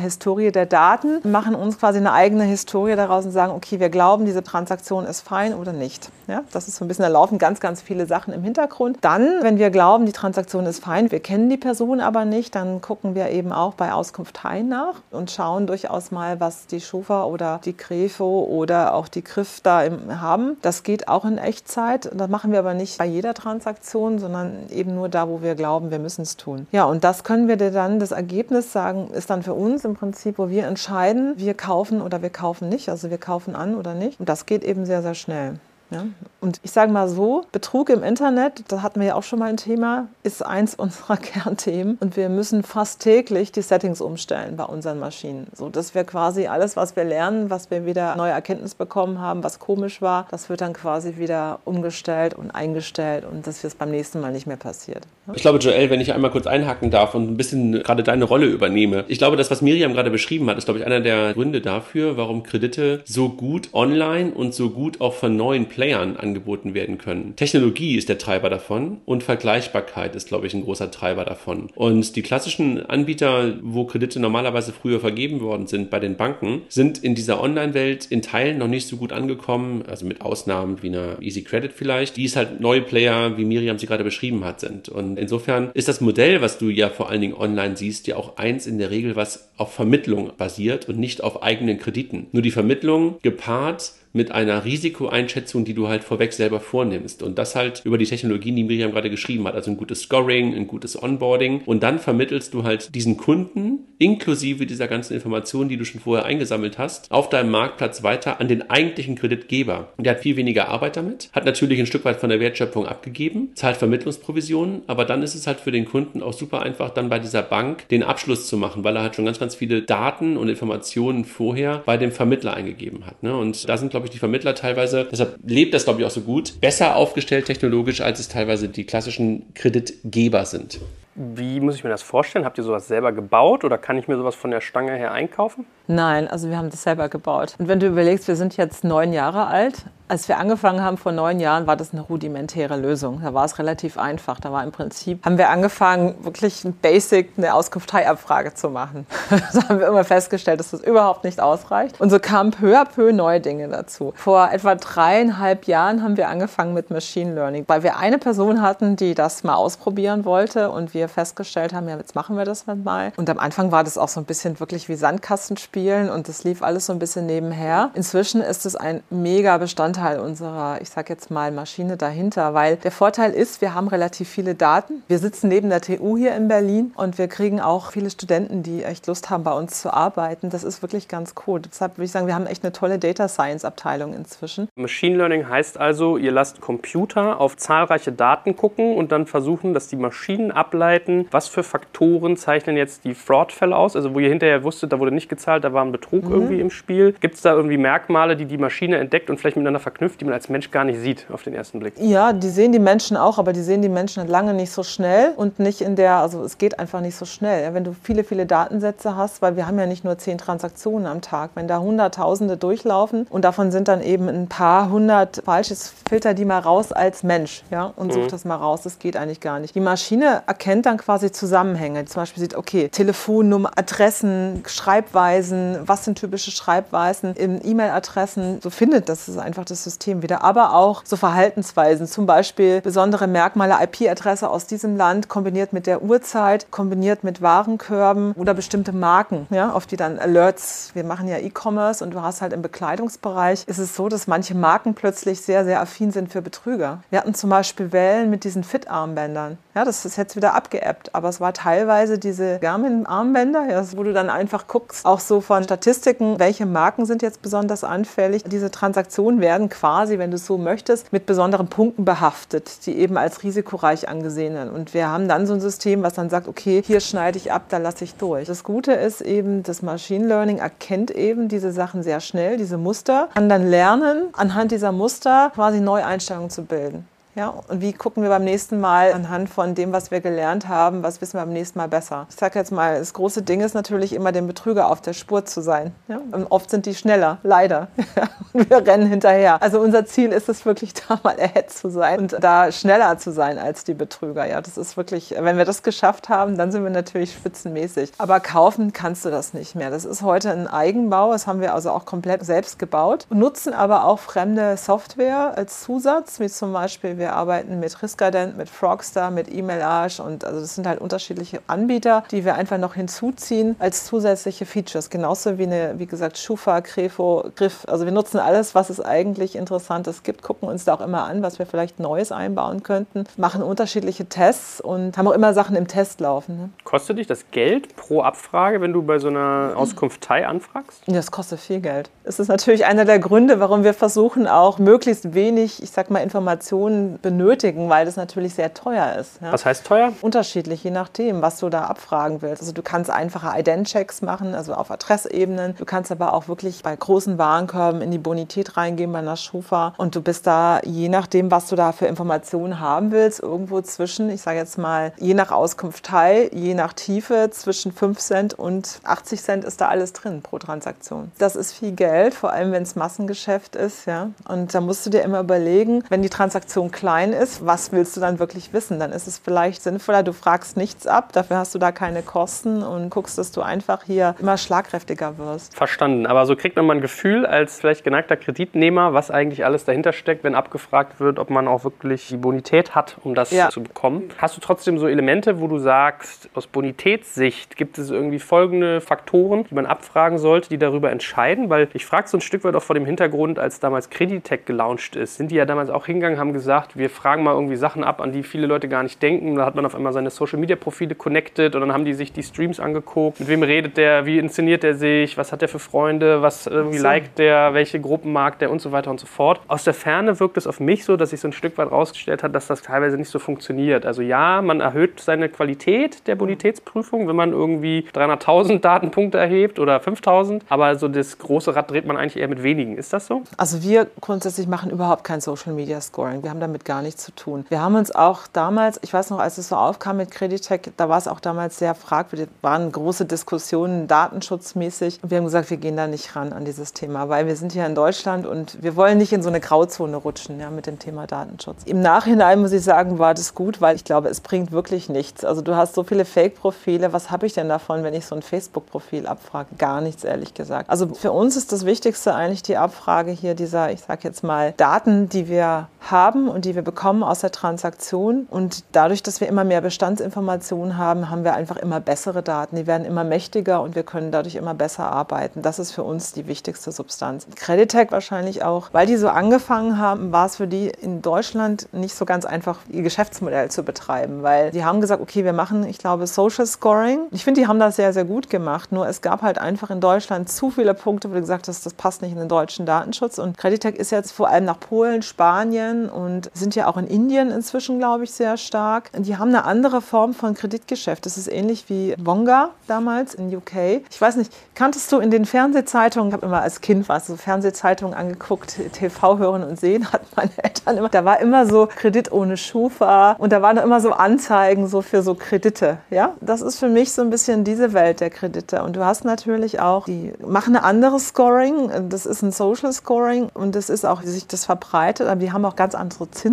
Historie der Daten, machen uns quasi eine eigene Historie daraus und sagen, okay, wir glauben, diese Transaktion ist fein oder nicht. Ja, das ist so ein bisschen, da laufen ganz, ganz viele Sachen im Hintergrund. Dann, wenn wir glauben, die Transaktion ist fein, wir kennen die Person aber nicht, dann gucken wir eben auch bei Auskunft Hein nach und schauen durchaus mal, was die Schufa oder die Grefo oder auch die Griff da haben. Das geht auch in Echtzeit. Das machen wir aber nicht bei jeder Transaktion, sondern eben nur da, wo wir glauben, wir müssen es tun. Ja, und das können wir dir dann, das Ergebnis sagen, ist dann für uns im Prinzip, wo wir entscheiden, wir kaufen oder wir kaufen nicht. Also wir kaufen an oder nicht. Und das geht eben sehr, sehr schnell. Ja? Und ich sage mal so, Betrug im Internet, da hatten wir ja auch schon mal ein Thema, ist eins unserer Kernthemen. Und wir müssen fast täglich die Settings umstellen bei unseren Maschinen. So dass wir quasi alles, was wir lernen, was wir wieder neue Erkenntnis bekommen haben, was komisch war, das wird dann quasi wieder umgestellt und eingestellt und dass es beim nächsten Mal nicht mehr passiert. Ja? Ich glaube, Joel, wenn ich einmal kurz einhaken darf und ein bisschen gerade deine Rolle übernehme. Ich glaube, das, was Miriam gerade beschrieben hat, ist, glaube ich, einer der Gründe dafür, warum Kredite so gut online und so gut auch von neuen Plattformen Playern angeboten werden können. Technologie ist der Treiber davon und Vergleichbarkeit ist, glaube ich, ein großer Treiber davon. Und die klassischen Anbieter, wo Kredite normalerweise früher vergeben worden sind bei den Banken, sind in dieser Online-Welt in Teilen noch nicht so gut angekommen, also mit Ausnahmen wie einer Easy Credit vielleicht, die es halt neue Player, wie Miriam sie gerade beschrieben hat, sind. Und insofern ist das Modell, was du ja vor allen Dingen online siehst, ja auch eins in der Regel, was auf Vermittlung basiert und nicht auf eigenen Krediten. Nur die Vermittlung gepaart mit einer Risikoeinschätzung, die du halt vorweg selber vornimmst. Und das halt über die Technologien, die Miriam gerade geschrieben hat. Also ein gutes Scoring, ein gutes Onboarding. Und dann vermittelst du halt diesen Kunden inklusive dieser ganzen Informationen, die du schon vorher eingesammelt hast, auf deinem Marktplatz weiter an den eigentlichen Kreditgeber. Und der hat viel weniger Arbeit damit, hat natürlich ein Stück weit von der Wertschöpfung abgegeben, zahlt Vermittlungsprovisionen, aber dann ist es halt für den Kunden auch super einfach, dann bei dieser Bank den Abschluss zu machen, weil er halt schon ganz, ganz viele Daten und Informationen vorher bei dem Vermittler eingegeben hat. Ne? Und da sind, glaube ich, die Vermittler teilweise, deshalb lebt das, glaube ich, auch so gut, besser aufgestellt technologisch, als es teilweise die klassischen Kreditgeber sind. Wie muss ich mir das vorstellen? Habt ihr sowas selber gebaut oder kann ich mir sowas von der Stange her einkaufen? Nein, also wir haben das selber gebaut. Und wenn du überlegst, wir sind jetzt neun Jahre alt. Als wir angefangen haben vor neun Jahren, war das eine rudimentäre Lösung. Da war es relativ einfach. Da war im Prinzip, haben wir angefangen, wirklich ein Basic, eine Auskunfteiabfrage zu machen. da haben wir immer festgestellt, dass das überhaupt nicht ausreicht. Und so kamen peu à peu neue Dinge dazu. Vor etwa dreieinhalb Jahren haben wir angefangen mit Machine Learning, weil wir eine Person hatten, die das mal ausprobieren wollte und wir festgestellt haben, ja, jetzt machen wir das mal. Und am Anfang war das auch so ein bisschen wirklich wie Sandkastenspielen und das lief alles so ein bisschen nebenher. Inzwischen ist es ein mega Bestandteil unserer, ich sag jetzt mal, Maschine dahinter, weil der Vorteil ist, wir haben relativ viele Daten. Wir sitzen neben der TU hier in Berlin und wir kriegen auch viele Studenten, die echt Lust haben, bei uns zu arbeiten. Das ist wirklich ganz cool. Deshalb würde ich sagen, wir haben echt eine tolle Data Science Abteilung inzwischen. Machine Learning heißt also, ihr lasst Computer auf zahlreiche Daten gucken und dann versuchen, dass die Maschinen ableiten, was für Faktoren zeichnen jetzt die Fraud-Fälle aus? Also wo ihr hinterher wusstet, da wurde nicht gezahlt, da war ein Betrug mhm. irgendwie im Spiel. Gibt es da irgendwie Merkmale, die die Maschine entdeckt und vielleicht miteinander verknüpft, die man als Mensch gar nicht sieht auf den ersten Blick? Ja, die sehen die Menschen auch, aber die sehen die Menschen lange nicht so schnell und nicht in der, also es geht einfach nicht so schnell. Wenn du viele, viele Datensätze hast, weil wir haben ja nicht nur zehn Transaktionen am Tag, wenn da Hunderttausende durchlaufen und davon sind dann eben ein paar hundert falsches, filter die mal raus als Mensch ja, und such mhm. das mal raus. Das geht eigentlich gar nicht. Die Maschine erkennt dann quasi Zusammenhänge. Zum Beispiel sieht, okay, Telefonnummer, Adressen, Schreibweisen, was sind typische Schreibweisen, E-Mail-Adressen. So findet das ist einfach das System wieder. Aber auch so Verhaltensweisen, zum Beispiel besondere Merkmale, IP-Adresse aus diesem Land kombiniert mit der Uhrzeit, kombiniert mit Warenkörben oder bestimmte Marken, ja, auf die dann Alerts, wir machen ja E-Commerce und du hast halt im Bekleidungsbereich, ist es so, dass manche Marken plötzlich sehr, sehr affin sind für Betrüger. Wir hatten zum Beispiel Wellen mit diesen Fit-Armbändern. Ja, das ist jetzt wieder abgeebbt, aber es war teilweise diese Garmin-Armbänder, ja, wo du dann einfach guckst, auch so von Statistiken, welche Marken sind jetzt besonders anfällig. Diese Transaktionen werden quasi, wenn du es so möchtest, mit besonderen Punkten behaftet, die eben als risikoreich angesehen werden. Und wir haben dann so ein System, was dann sagt, okay, hier schneide ich ab, da lasse ich durch. Das Gute ist eben, das Machine Learning erkennt eben diese Sachen sehr schnell, diese Muster, kann dann lernen, anhand dieser Muster quasi Neueinstellungen zu bilden. Ja, und wie gucken wir beim nächsten Mal anhand von dem, was wir gelernt haben, was wissen wir beim nächsten Mal besser? Ich sage jetzt mal, das große Ding ist natürlich immer, dem Betrüger auf der Spur zu sein. Ja? Und oft sind die schneller, leider. und wir rennen hinterher. Also unser Ziel ist es wirklich, da mal ahead zu sein und da schneller zu sein als die Betrüger. Ja, das ist wirklich, wenn wir das geschafft haben, dann sind wir natürlich spitzenmäßig. Aber kaufen kannst du das nicht mehr. Das ist heute ein Eigenbau. Das haben wir also auch komplett selbst gebaut. Nutzen aber auch fremde Software als Zusatz, wie zum Beispiel wir arbeiten mit Riskadent, mit Frogstar, mit Email-Arch und also das sind halt unterschiedliche Anbieter, die wir einfach noch hinzuziehen als zusätzliche Features. Genauso wie eine, wie gesagt, Schufa, Grefo, Griff. Also wir nutzen alles, was es eigentlich Interessantes gibt, gucken uns da auch immer an, was wir vielleicht Neues einbauen könnten, machen unterschiedliche Tests und haben auch immer Sachen im Test laufen. Ne? Kostet dich das Geld pro Abfrage, wenn du bei so einer Auskunftei anfragst? Ja, das kostet viel Geld. Es ist natürlich einer der Gründe, warum wir versuchen, auch möglichst wenig, ich sag mal, Informationen benötigen, weil das natürlich sehr teuer ist. Ja. Was heißt teuer? Unterschiedlich, je nachdem, was du da abfragen willst. Also du kannst einfache Ident-Checks machen, also auf Adressebenen. Du kannst aber auch wirklich bei großen Warenkörben in die Bonität reingehen bei einer Schufa und du bist da, je nachdem, was du da für Informationen haben willst, irgendwo zwischen, ich sage jetzt mal, je nach Auskunftei, je nach Tiefe, zwischen 5 Cent und 80 Cent ist da alles drin pro Transaktion. Das ist viel Geld, vor allem wenn es Massengeschäft ist, ja. Und da musst du dir immer überlegen, wenn die Transaktion klein ist, was willst du dann wirklich wissen? Dann ist es vielleicht sinnvoller, du fragst nichts ab, dafür hast du da keine Kosten und guckst, dass du einfach hier immer schlagkräftiger wirst. Verstanden. Aber so kriegt man mal ein Gefühl als vielleicht geneigter Kreditnehmer, was eigentlich alles dahinter steckt, wenn abgefragt wird, ob man auch wirklich die Bonität hat, um das ja. zu bekommen. Hast du trotzdem so Elemente, wo du sagst, aus Bonitätssicht gibt es irgendwie folgende Faktoren, die man abfragen sollte, die darüber entscheiden? Weil ich frage so ein Stück weit auch vor dem Hintergrund, als damals Creditec gelauncht ist, sind die ja damals auch hingegangen, haben gesagt, gesagt, wir fragen mal irgendwie Sachen ab, an die viele Leute gar nicht denken. Da hat man auf einmal seine Social-Media-Profile connected und dann haben die sich die Streams angeguckt. Mit wem redet der, wie inszeniert er sich, was hat er für Freunde, was irgendwie so. liked der, welche Gruppen mag der und so weiter und so fort. Aus der Ferne wirkt es auf mich so, dass sich so ein Stück weit rausgestellt hat, dass das teilweise nicht so funktioniert. Also ja, man erhöht seine Qualität der Bonitätsprüfung, wenn man irgendwie 300.000 Datenpunkte erhebt oder 5.000, aber so das große Rad dreht man eigentlich eher mit wenigen. Ist das so? Also wir grundsätzlich machen überhaupt kein Social Media Scoring. Wir haben damit damit gar nichts zu tun. Wir haben uns auch damals, ich weiß noch, als es so aufkam mit Creditech, da war es auch damals sehr fragwürdig, waren große Diskussionen datenschutzmäßig und wir haben gesagt, wir gehen da nicht ran an dieses Thema, weil wir sind hier in Deutschland und wir wollen nicht in so eine Grauzone rutschen ja, mit dem Thema Datenschutz. Im Nachhinein muss ich sagen, war das gut, weil ich glaube, es bringt wirklich nichts. Also du hast so viele Fake-Profile, was habe ich denn davon, wenn ich so ein Facebook-Profil abfrage? Gar nichts, ehrlich gesagt. Also für uns ist das Wichtigste eigentlich die Abfrage hier dieser, ich sage jetzt mal, Daten, die wir haben und die wir bekommen aus der Transaktion. Und dadurch, dass wir immer mehr Bestandsinformationen haben, haben wir einfach immer bessere Daten. Die werden immer mächtiger und wir können dadurch immer besser arbeiten. Das ist für uns die wichtigste Substanz. Creditec wahrscheinlich auch, weil die so angefangen haben, war es für die in Deutschland nicht so ganz einfach, ihr Geschäftsmodell zu betreiben, weil die haben gesagt, okay, wir machen, ich glaube, Social Scoring. Ich finde, die haben das sehr, sehr gut gemacht. Nur es gab halt einfach in Deutschland zu viele Punkte, wo du gesagt hast, das passt nicht in den deutschen Datenschutz. Und Creditec ist jetzt vor allem nach Polen, Spanien und sind ja auch in Indien inzwischen, glaube ich, sehr stark. Die haben eine andere Form von Kreditgeschäft. Das ist ähnlich wie Wonga damals in UK. Ich weiß nicht, kanntest du in den Fernsehzeitungen, ich habe immer als Kind was, so Fernsehzeitungen angeguckt, TV hören und sehen, hat meine Eltern immer, da war immer so Kredit ohne Schufa und da waren immer so Anzeigen so für so Kredite. Ja, das ist für mich so ein bisschen diese Welt der Kredite. Und du hast natürlich auch, die machen ein anderes Scoring, das ist ein Social Scoring und das ist auch, wie sich das verbreitet, aber die haben auch ganz andere Zinsen.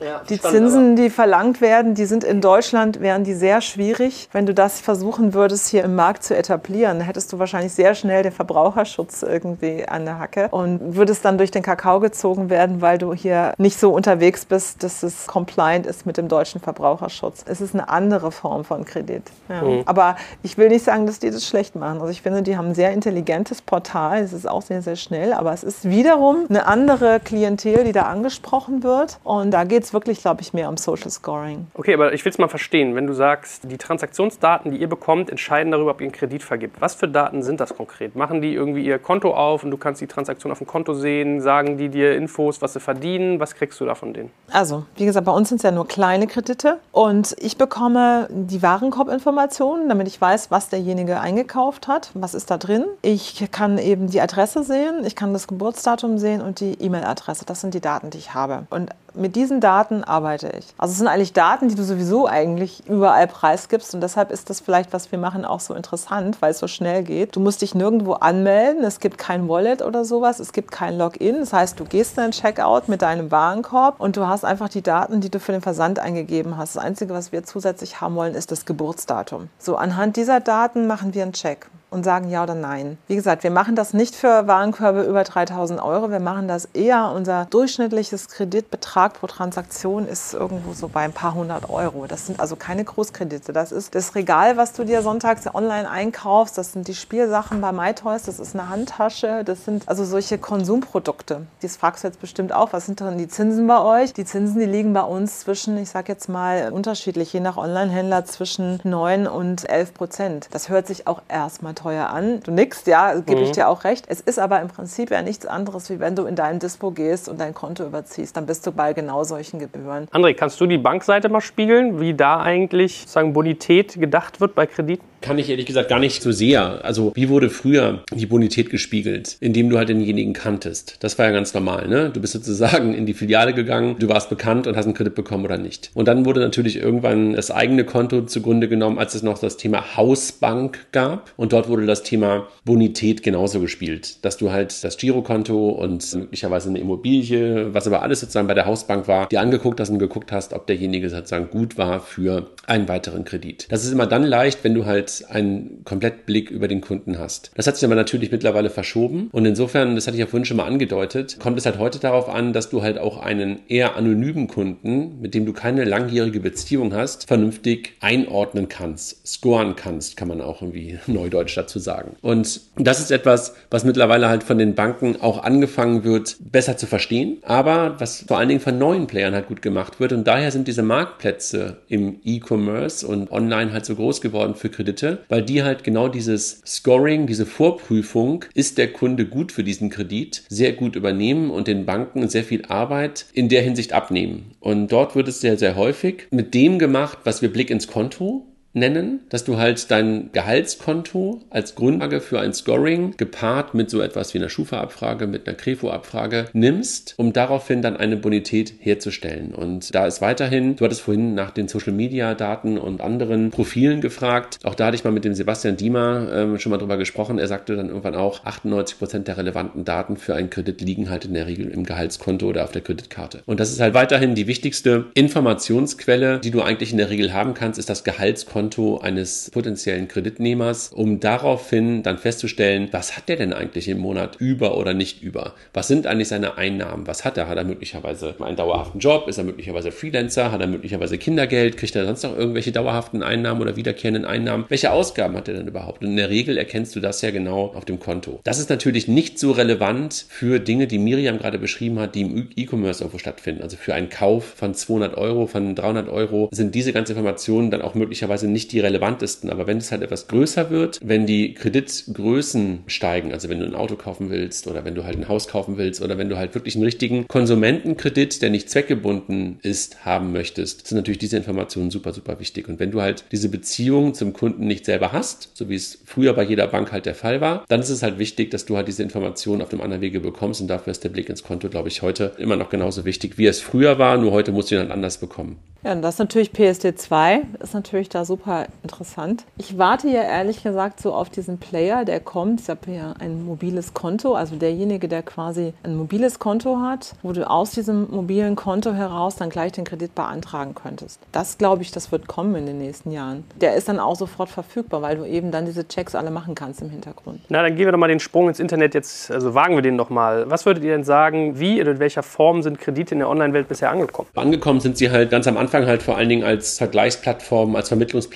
Ja, die Zinsen, die verlangt werden, die sind in Deutschland, wären die sehr schwierig. Wenn du das versuchen würdest, hier im Markt zu etablieren, hättest du wahrscheinlich sehr schnell den Verbraucherschutz irgendwie an der Hacke und würdest dann durch den Kakao gezogen werden, weil du hier nicht so unterwegs bist, dass es compliant ist mit dem deutschen Verbraucherschutz. Es ist eine andere Form von Kredit. Ja. Mhm. Aber ich will nicht sagen, dass die das schlecht machen. Also ich finde, die haben ein sehr intelligentes Portal. Es ist auch sehr, sehr schnell, aber es ist wiederum eine andere Klientel, die da angesprochen wird. Und da geht es wirklich, glaube ich, mehr um Social Scoring. Okay, aber ich will es mal verstehen. Wenn du sagst, die Transaktionsdaten, die ihr bekommt, entscheiden darüber, ob ihr einen Kredit vergibt. Was für Daten sind das konkret? Machen die irgendwie ihr Konto auf und du kannst die Transaktion auf dem Konto sehen? Sagen die dir Infos, was sie verdienen? Was kriegst du da von denen? Also, wie gesagt, bei uns sind es ja nur kleine Kredite und ich bekomme die Warenkorbinformationen, damit ich weiß, was derjenige eingekauft hat, was ist da drin. Ich kann eben die Adresse sehen, ich kann das Geburtsdatum sehen und die E-Mail-Adresse. Das sind die Daten, die ich habe. Und mit diesen Daten arbeite ich. Also es sind eigentlich Daten, die du sowieso eigentlich überall preisgibst und deshalb ist das vielleicht, was wir machen, auch so interessant, weil es so schnell geht. Du musst dich nirgendwo anmelden, es gibt kein Wallet oder sowas, es gibt kein Login. Das heißt, du gehst in den Checkout mit deinem Warenkorb und du hast einfach die Daten, die du für den Versand eingegeben hast. Das Einzige, was wir zusätzlich haben wollen, ist das Geburtsdatum. So, anhand dieser Daten machen wir einen Check und sagen ja oder nein. Wie gesagt, wir machen das nicht für Warenkörbe über 3000 Euro. Wir machen das eher, unser durchschnittliches Kreditbetrag pro Transaktion ist irgendwo so bei ein paar hundert Euro. Das sind also keine Großkredite. Das ist das Regal, was du dir sonntags online einkaufst. Das sind die Spielsachen bei MyToys. Das ist eine Handtasche. Das sind also solche Konsumprodukte. Das fragst du jetzt bestimmt auch. Was sind denn die Zinsen bei euch? Die Zinsen, die liegen bei uns zwischen, ich sage jetzt mal unterschiedlich, je nach Online-Händler zwischen 9 und 11 Prozent. Das hört sich auch erstmal teuer an. Du nix, ja, gebe mhm. ich dir auch recht. Es ist aber im Prinzip ja nichts anderes, wie wenn du in dein Dispo gehst und dein Konto überziehst. Dann bist du bei genau solchen Gebühren. André, kannst du die Bankseite mal spiegeln, wie da eigentlich sagen Bonität gedacht wird bei Krediten? Kann ich ehrlich gesagt gar nicht so sehr. Also wie wurde früher die Bonität gespiegelt, indem du halt denjenigen kanntest. Das war ja ganz normal, ne? Du bist sozusagen in die Filiale gegangen, du warst bekannt und hast einen Kredit bekommen oder nicht. Und dann wurde natürlich irgendwann das eigene Konto zugrunde genommen, als es noch das Thema Hausbank gab. Und dort wurde das Thema Bonität genauso gespielt, dass du halt das Girokonto und möglicherweise eine Immobilie, was aber alles sozusagen bei der Hausbank war, dir angeguckt hast und geguckt hast, ob derjenige sozusagen gut war für einen weiteren Kredit. Das ist immer dann leicht, wenn du halt einen Komplettblick über den Kunden hast. Das hat sich aber natürlich mittlerweile verschoben und insofern, das hatte ich ja vorhin schon mal angedeutet, kommt es halt heute darauf an, dass du halt auch einen eher anonymen Kunden, mit dem du keine langjährige Beziehung hast, vernünftig einordnen kannst, scoren kannst, kann man auch irgendwie neudeutsch dazu sagen. Und das ist etwas, was mittlerweile halt von den Banken auch angefangen wird, besser zu verstehen, aber was vor allen Dingen von neuen Playern halt gut gemacht wird und daher sind diese Marktplätze im E-Commerce und online halt so groß geworden für Kredite Kredite, weil die halt genau dieses Scoring, diese Vorprüfung, ist der Kunde gut für diesen Kredit, sehr gut übernehmen und den Banken sehr viel Arbeit in der Hinsicht abnehmen. Und dort wird es sehr, sehr häufig mit dem gemacht, was wir Blick ins Konto nennen, dass du halt dein Gehaltskonto als Grundlage für ein Scoring gepaart mit so etwas wie einer Schufa-Abfrage, mit einer Krefo-Abfrage nimmst, um daraufhin dann eine Bonität herzustellen. Und da ist weiterhin, du hattest vorhin nach den Social-Media-Daten und anderen Profilen gefragt. Auch da hatte ich mal mit dem Sebastian Diemer ähm, schon mal drüber gesprochen. Er sagte dann irgendwann auch, 98 Prozent der relevanten Daten für einen Kredit liegen halt in der Regel im Gehaltskonto oder auf der Kreditkarte. Und das ist halt weiterhin die wichtigste Informationsquelle, die du eigentlich in der Regel haben kannst, ist das Gehaltskonto eines potenziellen Kreditnehmers, um daraufhin dann festzustellen, was hat der denn eigentlich im Monat über oder nicht über? Was sind eigentlich seine Einnahmen? Was hat er? Hat er möglicherweise einen dauerhaften Job? Ist er möglicherweise Freelancer? Hat er möglicherweise Kindergeld? Kriegt er sonst noch irgendwelche dauerhaften Einnahmen oder wiederkehrenden Einnahmen? Welche Ausgaben hat er denn überhaupt? Und in der Regel erkennst du das ja genau auf dem Konto. Das ist natürlich nicht so relevant für Dinge, die Miriam gerade beschrieben hat, die im E-Commerce irgendwo stattfinden. Also für einen Kauf von 200 Euro, von 300 Euro sind diese ganzen Informationen dann auch möglicherweise nicht die relevantesten. Aber wenn es halt etwas größer wird, wenn die Kreditgrößen steigen, also wenn du ein Auto kaufen willst oder wenn du halt ein Haus kaufen willst oder wenn du halt wirklich einen richtigen Konsumentenkredit, der nicht zweckgebunden ist, haben möchtest, sind natürlich diese Informationen super, super wichtig. Und wenn du halt diese Beziehung zum Kunden nicht selber hast, so wie es früher bei jeder Bank halt der Fall war, dann ist es halt wichtig, dass du halt diese Informationen auf dem anderen Wege bekommst und dafür ist der Blick ins Konto, glaube ich, heute immer noch genauso wichtig, wie es früher war, nur heute musst du ihn dann anders bekommen. Ja, und das ist natürlich PSD2, ist natürlich da super interessant. Ich warte ja ehrlich gesagt so auf diesen Player, der kommt. Ich habe ja ein mobiles Konto, also derjenige, der quasi ein mobiles Konto hat, wo du aus diesem mobilen Konto heraus dann gleich den Kredit beantragen könntest. Das glaube ich, das wird kommen in den nächsten Jahren. Der ist dann auch sofort verfügbar, weil du eben dann diese Checks alle machen kannst im Hintergrund. Na, dann gehen wir doch mal den Sprung ins Internet jetzt, also wagen wir den doch mal. Was würdet ihr denn sagen, wie oder in welcher Form sind Kredite in der Online-Welt bisher angekommen? Angekommen sind sie halt ganz am Anfang halt vor allen Dingen als Vergleichsplattform, als Vermittlungsplattform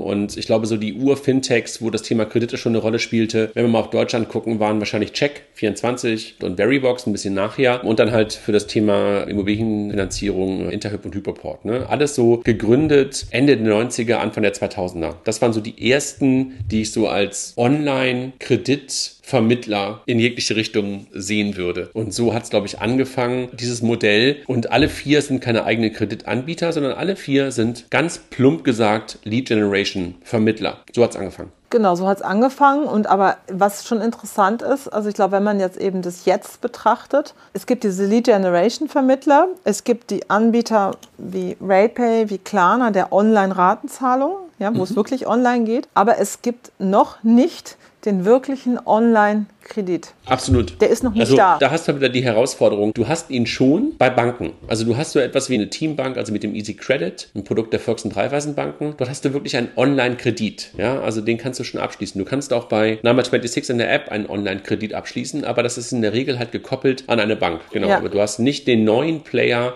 und ich glaube so die Ur-Fintechs, wo das Thema Kredite schon eine Rolle spielte, wenn wir mal auf Deutschland gucken, waren wahrscheinlich Check24 und Verybox ein bisschen nachher und dann halt für das Thema Immobilienfinanzierung Interhyp und Hyperport. Ne? Alles so gegründet Ende der 90er, Anfang der 2000er. Das waren so die ersten, die ich so als Online-Kredit Vermittler in jegliche Richtung sehen würde. Und so hat es, glaube ich, angefangen, dieses Modell. Und alle vier sind keine eigenen Kreditanbieter, sondern alle vier sind ganz plump gesagt Lead Generation Vermittler. So hat es angefangen. Genau, so hat es angefangen. Und aber was schon interessant ist, also ich glaube, wenn man jetzt eben das Jetzt betrachtet, es gibt diese Lead Generation Vermittler, es gibt die Anbieter wie RayPay, wie Klarna, der Online-Ratenzahlung, ja, wo mhm. es wirklich online geht. Aber es gibt noch nicht den wirklichen Online-Kredit. Absolut. Der ist noch nicht also, da. Da hast du wieder die Herausforderung. Du hast ihn schon bei Banken. Also du hast so etwas wie eine Teambank, also mit dem Easy Credit, ein Produkt der Volks- und Raiffeisenbanken. Dort hast du wirklich einen Online-Kredit. Ja, also den kannst du schon abschließen. Du kannst auch bei Number26 in der App einen Online-Kredit abschließen, aber das ist in der Regel halt gekoppelt an eine Bank. Genau. Ja. Aber du hast nicht den neuen Player,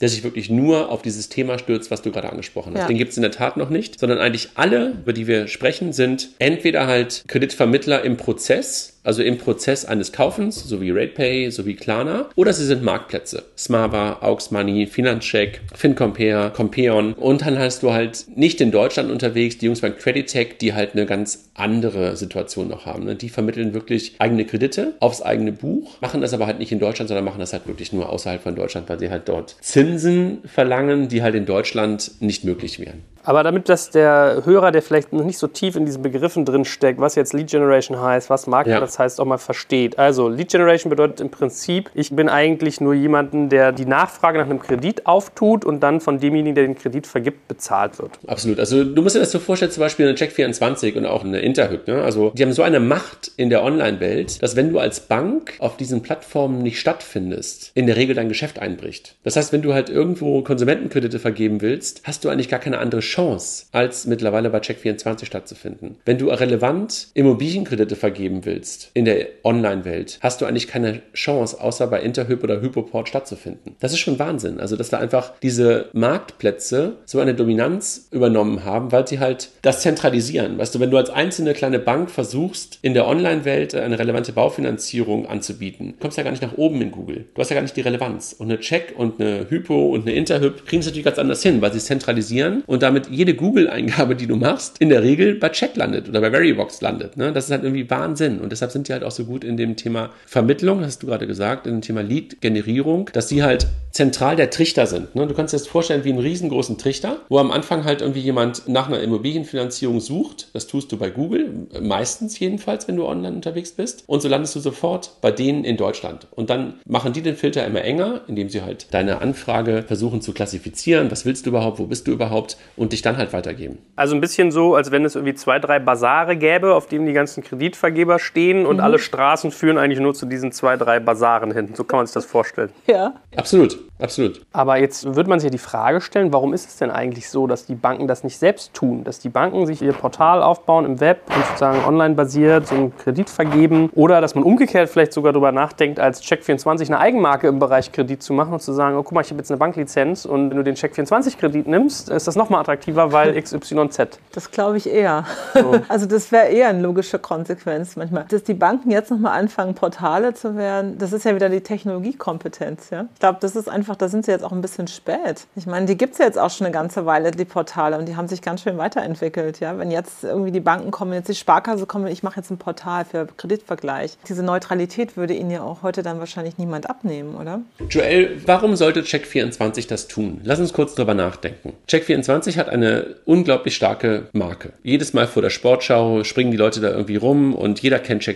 der sich wirklich nur auf dieses Thema stürzt, was du gerade angesprochen hast. Ja. Den gibt es in der Tat noch nicht, sondern eigentlich alle, über die wir sprechen, sind entweder halt Kreditvermittler im Prozess, also im Prozess eines Kaufens, so wie RatePay, so wie Klarna, oder sie sind Marktplätze. Smava, AuxMoney, Finanzcheck, FinCompare, Compeon und dann hast du halt nicht in Deutschland unterwegs, die Jungs beim Creditech, die halt eine ganz andere Situation noch haben. Ne? Die vermitteln wirklich eigene Kredite aufs eigene Buch, machen das aber halt nicht in Deutschland, sondern machen das halt wirklich nur außerhalb von Deutschland, weil sie halt dort Zinsen verlangen, die halt in Deutschland nicht möglich wären. Aber damit das der Hörer, der vielleicht noch nicht so tief in diesen Begriffen drin steckt, was jetzt Lead Generation heißt, was Marktplatz ja. Heißt, auch mal versteht. Also Lead Generation bedeutet im Prinzip, ich bin eigentlich nur jemanden, der die Nachfrage nach einem Kredit auftut und dann von demjenigen, der den Kredit vergibt, bezahlt wird. Absolut. Also du musst dir das so vorstellen, zum Beispiel eine Check24 und auch eine Interhyp. Ne? Also die haben so eine Macht in der Online-Welt, dass wenn du als Bank auf diesen Plattformen nicht stattfindest, in der Regel dein Geschäft einbricht. Das heißt, wenn du halt irgendwo Konsumentenkredite vergeben willst, hast du eigentlich gar keine andere Chance Chance, als mittlerweile bei Check24 stattzufinden. Wenn du relevant Immobilienkredite vergeben willst in der Online-Welt, hast du eigentlich keine Chance, außer bei Interhyp oder Hypoport stattzufinden. Das ist schon Wahnsinn. Also, dass da einfach diese Marktplätze so eine Dominanz übernommen haben, weil sie halt das zentralisieren. Weißt du, wenn du als einzelne kleine Bank versuchst, in der Online-Welt eine relevante Baufinanzierung anzubieten, kommst du ja gar nicht nach oben in Google. Du hast ja gar nicht die Relevanz. Und eine Check und eine Hypo und eine Interhyp kriegen es natürlich ganz anders hin, weil sie es zentralisieren und damit jede Google-Eingabe, die du machst, in der Regel bei Check landet oder bei Verybox landet. Ne? Das ist halt irgendwie Wahnsinn. Und deshalb deshalb sind die halt auch so gut in dem Thema Vermittlung, hast du gerade gesagt, in dem Thema Lead-Generierung, dass sie halt zentral der Trichter sind. Ne? Du kannst dir das vorstellen wie einen riesengroßen Trichter, wo am Anfang halt irgendwie jemand nach einer Immobilienfinanzierung sucht. Das tust du bei Google, meistens jedenfalls, wenn du online unterwegs bist. Und so landest du sofort bei denen in Deutschland. Und dann machen die den Filter immer enger, indem sie halt deine Anfrage versuchen zu klassifizieren. Was willst du überhaupt? Wo bist du überhaupt? Und dich dann halt weitergeben. Also ein bisschen so, als wenn es irgendwie zwei, drei Basare gäbe, auf denen die ganzen Kreditvergeber stehen und mhm. alle Straßen führen eigentlich nur zu diesen zwei, drei Basaren hin. So kann man sich das vorstellen. Ja. Absolut. Absolut. Aber jetzt würde man sich ja die Frage stellen, warum ist es denn eigentlich so, dass die Banken das nicht selbst tun? Dass die Banken sich ihr Portal aufbauen im Web und sozusagen online basiert so einen Kredit vergeben oder dass man umgekehrt vielleicht sogar darüber nachdenkt, als Check24 eine Eigenmarke im Bereich Kredit zu machen und zu sagen, oh guck mal, ich habe jetzt eine Banklizenz und wenn du den Check24-Kredit nimmst, ist das nochmal attraktiver, weil XYZ. Das glaube ich eher. So. Also das wäre eher eine logische Konsequenz manchmal. Dass die Banken jetzt nochmal anfangen, Portale zu werden, das ist ja wieder die Technologiekompetenz. Ja? Ich glaube, das ist einfach da sind sie jetzt auch ein bisschen spät. Ich meine, die gibt es ja jetzt auch schon eine ganze Weile, die Portale, und die haben sich ganz schön weiterentwickelt. Ja? Wenn jetzt irgendwie die Banken kommen, jetzt die Sparkasse kommen, ich mache jetzt ein Portal für Kreditvergleich. Diese Neutralität würde ihnen ja auch heute dann wahrscheinlich niemand abnehmen, oder? Joel, warum sollte Check24 das tun? Lass uns kurz drüber nachdenken. Check24 hat eine unglaublich starke Marke. Jedes Mal vor der Sportschau springen die Leute da irgendwie rum und jeder kennt Check24.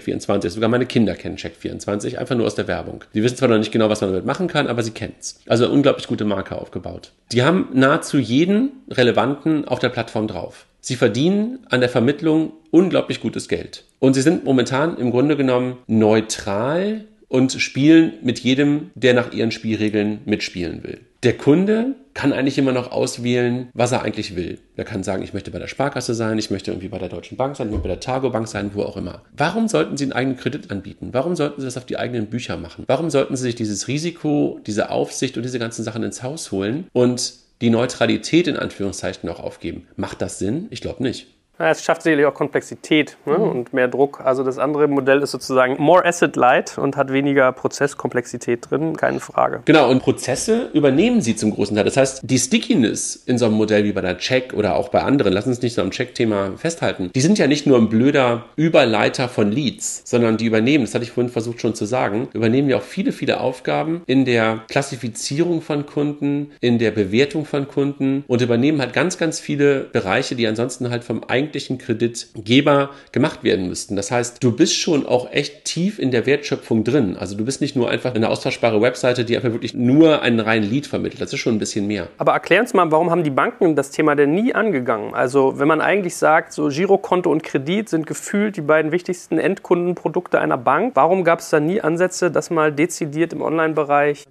Sogar meine Kinder kennen Check24, einfach nur aus der Werbung. Sie wissen zwar noch nicht genau, was man damit machen kann, aber sie kennen es. Also eine unglaublich gute Marke aufgebaut. Die haben nahezu jeden relevanten auf der Plattform drauf. Sie verdienen an der Vermittlung unglaublich gutes Geld. Und sie sind momentan im Grunde genommen neutral und spielen mit jedem, der nach ihren Spielregeln mitspielen will. Der Kunde kann eigentlich immer noch auswählen, was er eigentlich will. Er kann sagen, ich möchte bei der Sparkasse sein, ich möchte irgendwie bei der Deutschen Bank sein, ich möchte bei der Targo Bank sein, wo auch immer. Warum sollten Sie einen eigenen Kredit anbieten? Warum sollten Sie das auf die eigenen Bücher machen? Warum sollten Sie sich dieses Risiko, diese Aufsicht und diese ganzen Sachen ins Haus holen und die Neutralität in Anführungszeichen auch aufgeben? Macht das Sinn? Ich glaube nicht. Ja, es schafft sicherlich auch Komplexität ne? mhm. und mehr Druck. Also das andere Modell ist sozusagen more asset light und hat weniger Prozesskomplexität drin, keine Frage. Genau, und Prozesse übernehmen sie zum großen Teil. Das heißt, die Stickiness in so einem Modell wie bei der Check oder auch bei anderen, lass uns nicht so am Check-Thema festhalten, die sind ja nicht nur ein blöder Überleiter von Leads, sondern die übernehmen, das hatte ich vorhin versucht schon zu sagen, übernehmen ja auch viele, viele Aufgaben in der Klassifizierung von Kunden, in der Bewertung von Kunden und übernehmen halt ganz, ganz viele Bereiche, die ansonsten halt vom eigenen eigentlichen Kreditgeber gemacht werden müssten. Das heißt, du bist schon auch echt tief in der Wertschöpfung drin. Also du bist nicht nur einfach eine austauschbare Webseite, die einfach wirklich nur einen reinen Lead vermittelt. Das ist schon ein bisschen mehr. Aber erklär uns mal, warum haben die Banken das Thema denn nie angegangen? Also wenn man eigentlich sagt, so Girokonto und Kredit sind gefühlt die beiden wichtigsten Endkundenprodukte einer Bank, warum gab es da nie Ansätze, das mal dezidiert im Online-Bereich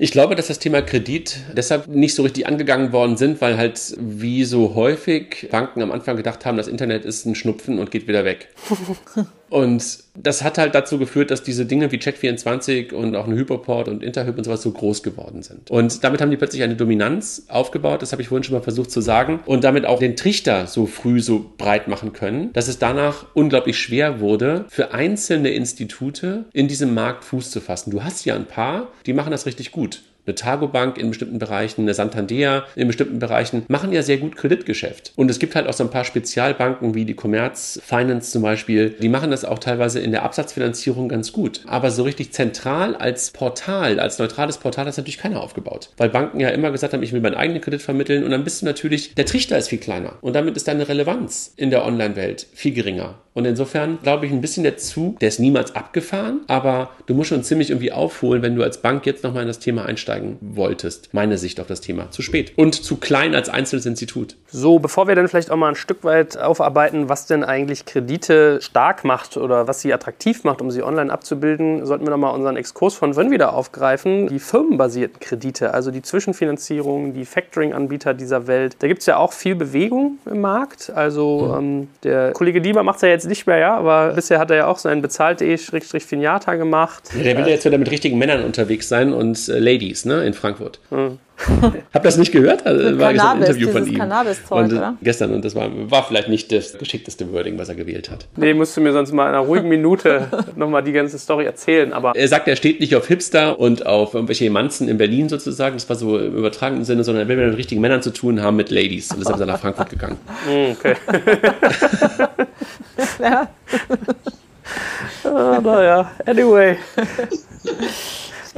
ich glaube, dass das Thema Kredit deshalb nicht so richtig angegangen worden sind, weil halt wie so häufig Banken am Anfang gedacht haben, das Internet ist ein Schnupfen und geht wieder weg. Und das hat halt dazu geführt, dass diese Dinge wie Check24 und auch eine Hyperport und Interhyp und sowas so groß geworden sind. Und damit haben die plötzlich eine Dominanz aufgebaut, das habe ich vorhin schon mal versucht zu sagen, und damit auch den Trichter so früh so breit machen können, dass es danach unglaublich schwer wurde, für einzelne Institute in diesem Markt Fuß zu fassen. Du hast ja ein paar, die machen das richtig gut eine Targo-Bank in bestimmten Bereichen, eine Santander in bestimmten Bereichen, machen ja sehr gut Kreditgeschäft. Und es gibt halt auch so ein paar Spezialbanken wie die Commerz Finance zum Beispiel, die machen das auch teilweise in der Absatzfinanzierung ganz gut. Aber so richtig zentral als Portal, als neutrales Portal hat natürlich keiner aufgebaut. Weil Banken ja immer gesagt haben, ich will meinen eigenen Kredit vermitteln und dann bist du natürlich, der Trichter ist viel kleiner. Und damit ist deine Relevanz in der Online-Welt viel geringer. Und insofern glaube ich, ein bisschen der Zug, der ist niemals abgefahren, aber du musst schon ziemlich irgendwie aufholen, wenn du als Bank jetzt nochmal in das Thema einsteigen wolltest. Meine Sicht auf das Thema. Zu spät. Und zu klein als einzelnes Institut. So, bevor wir dann vielleicht auch mal ein Stück weit aufarbeiten, was denn eigentlich Kredite stark macht oder was sie attraktiv macht, um sie online abzubilden, sollten wir nochmal unseren Exkurs von Wön wieder aufgreifen. Die firmenbasierten Kredite, also die Zwischenfinanzierung, die Factoring-Anbieter dieser Welt. Da gibt es ja auch viel Bewegung im Markt. Also mhm. ähm, der Kollege Lieber macht es ja jetzt nicht mehr, ja, aber bisher hat er ja auch so ein bezahlt.de-finata gemacht. Ja, der will ja jetzt wieder mit richtigen Männern unterwegs sein und äh, Ladies, ne, in Frankfurt. Hm. Hab das nicht gehört? Also, war Cannabis, ein Interview von ihm. Und, oder? Gestern und das war, war vielleicht nicht das geschickteste Wording, was er gewählt hat. Nee, musst du mir sonst mal in einer ruhigen Minute nochmal die ganze Story erzählen. Aber er sagt, er steht nicht auf Hipster und auf irgendwelche Manzen in Berlin sozusagen. Das war so im übertragenen Sinne, sondern er will mit richtigen Männern zu tun haben, mit Ladies. Und deshalb ist er nach Frankfurt gegangen. Hm, okay. ja. ah, naja, anyway.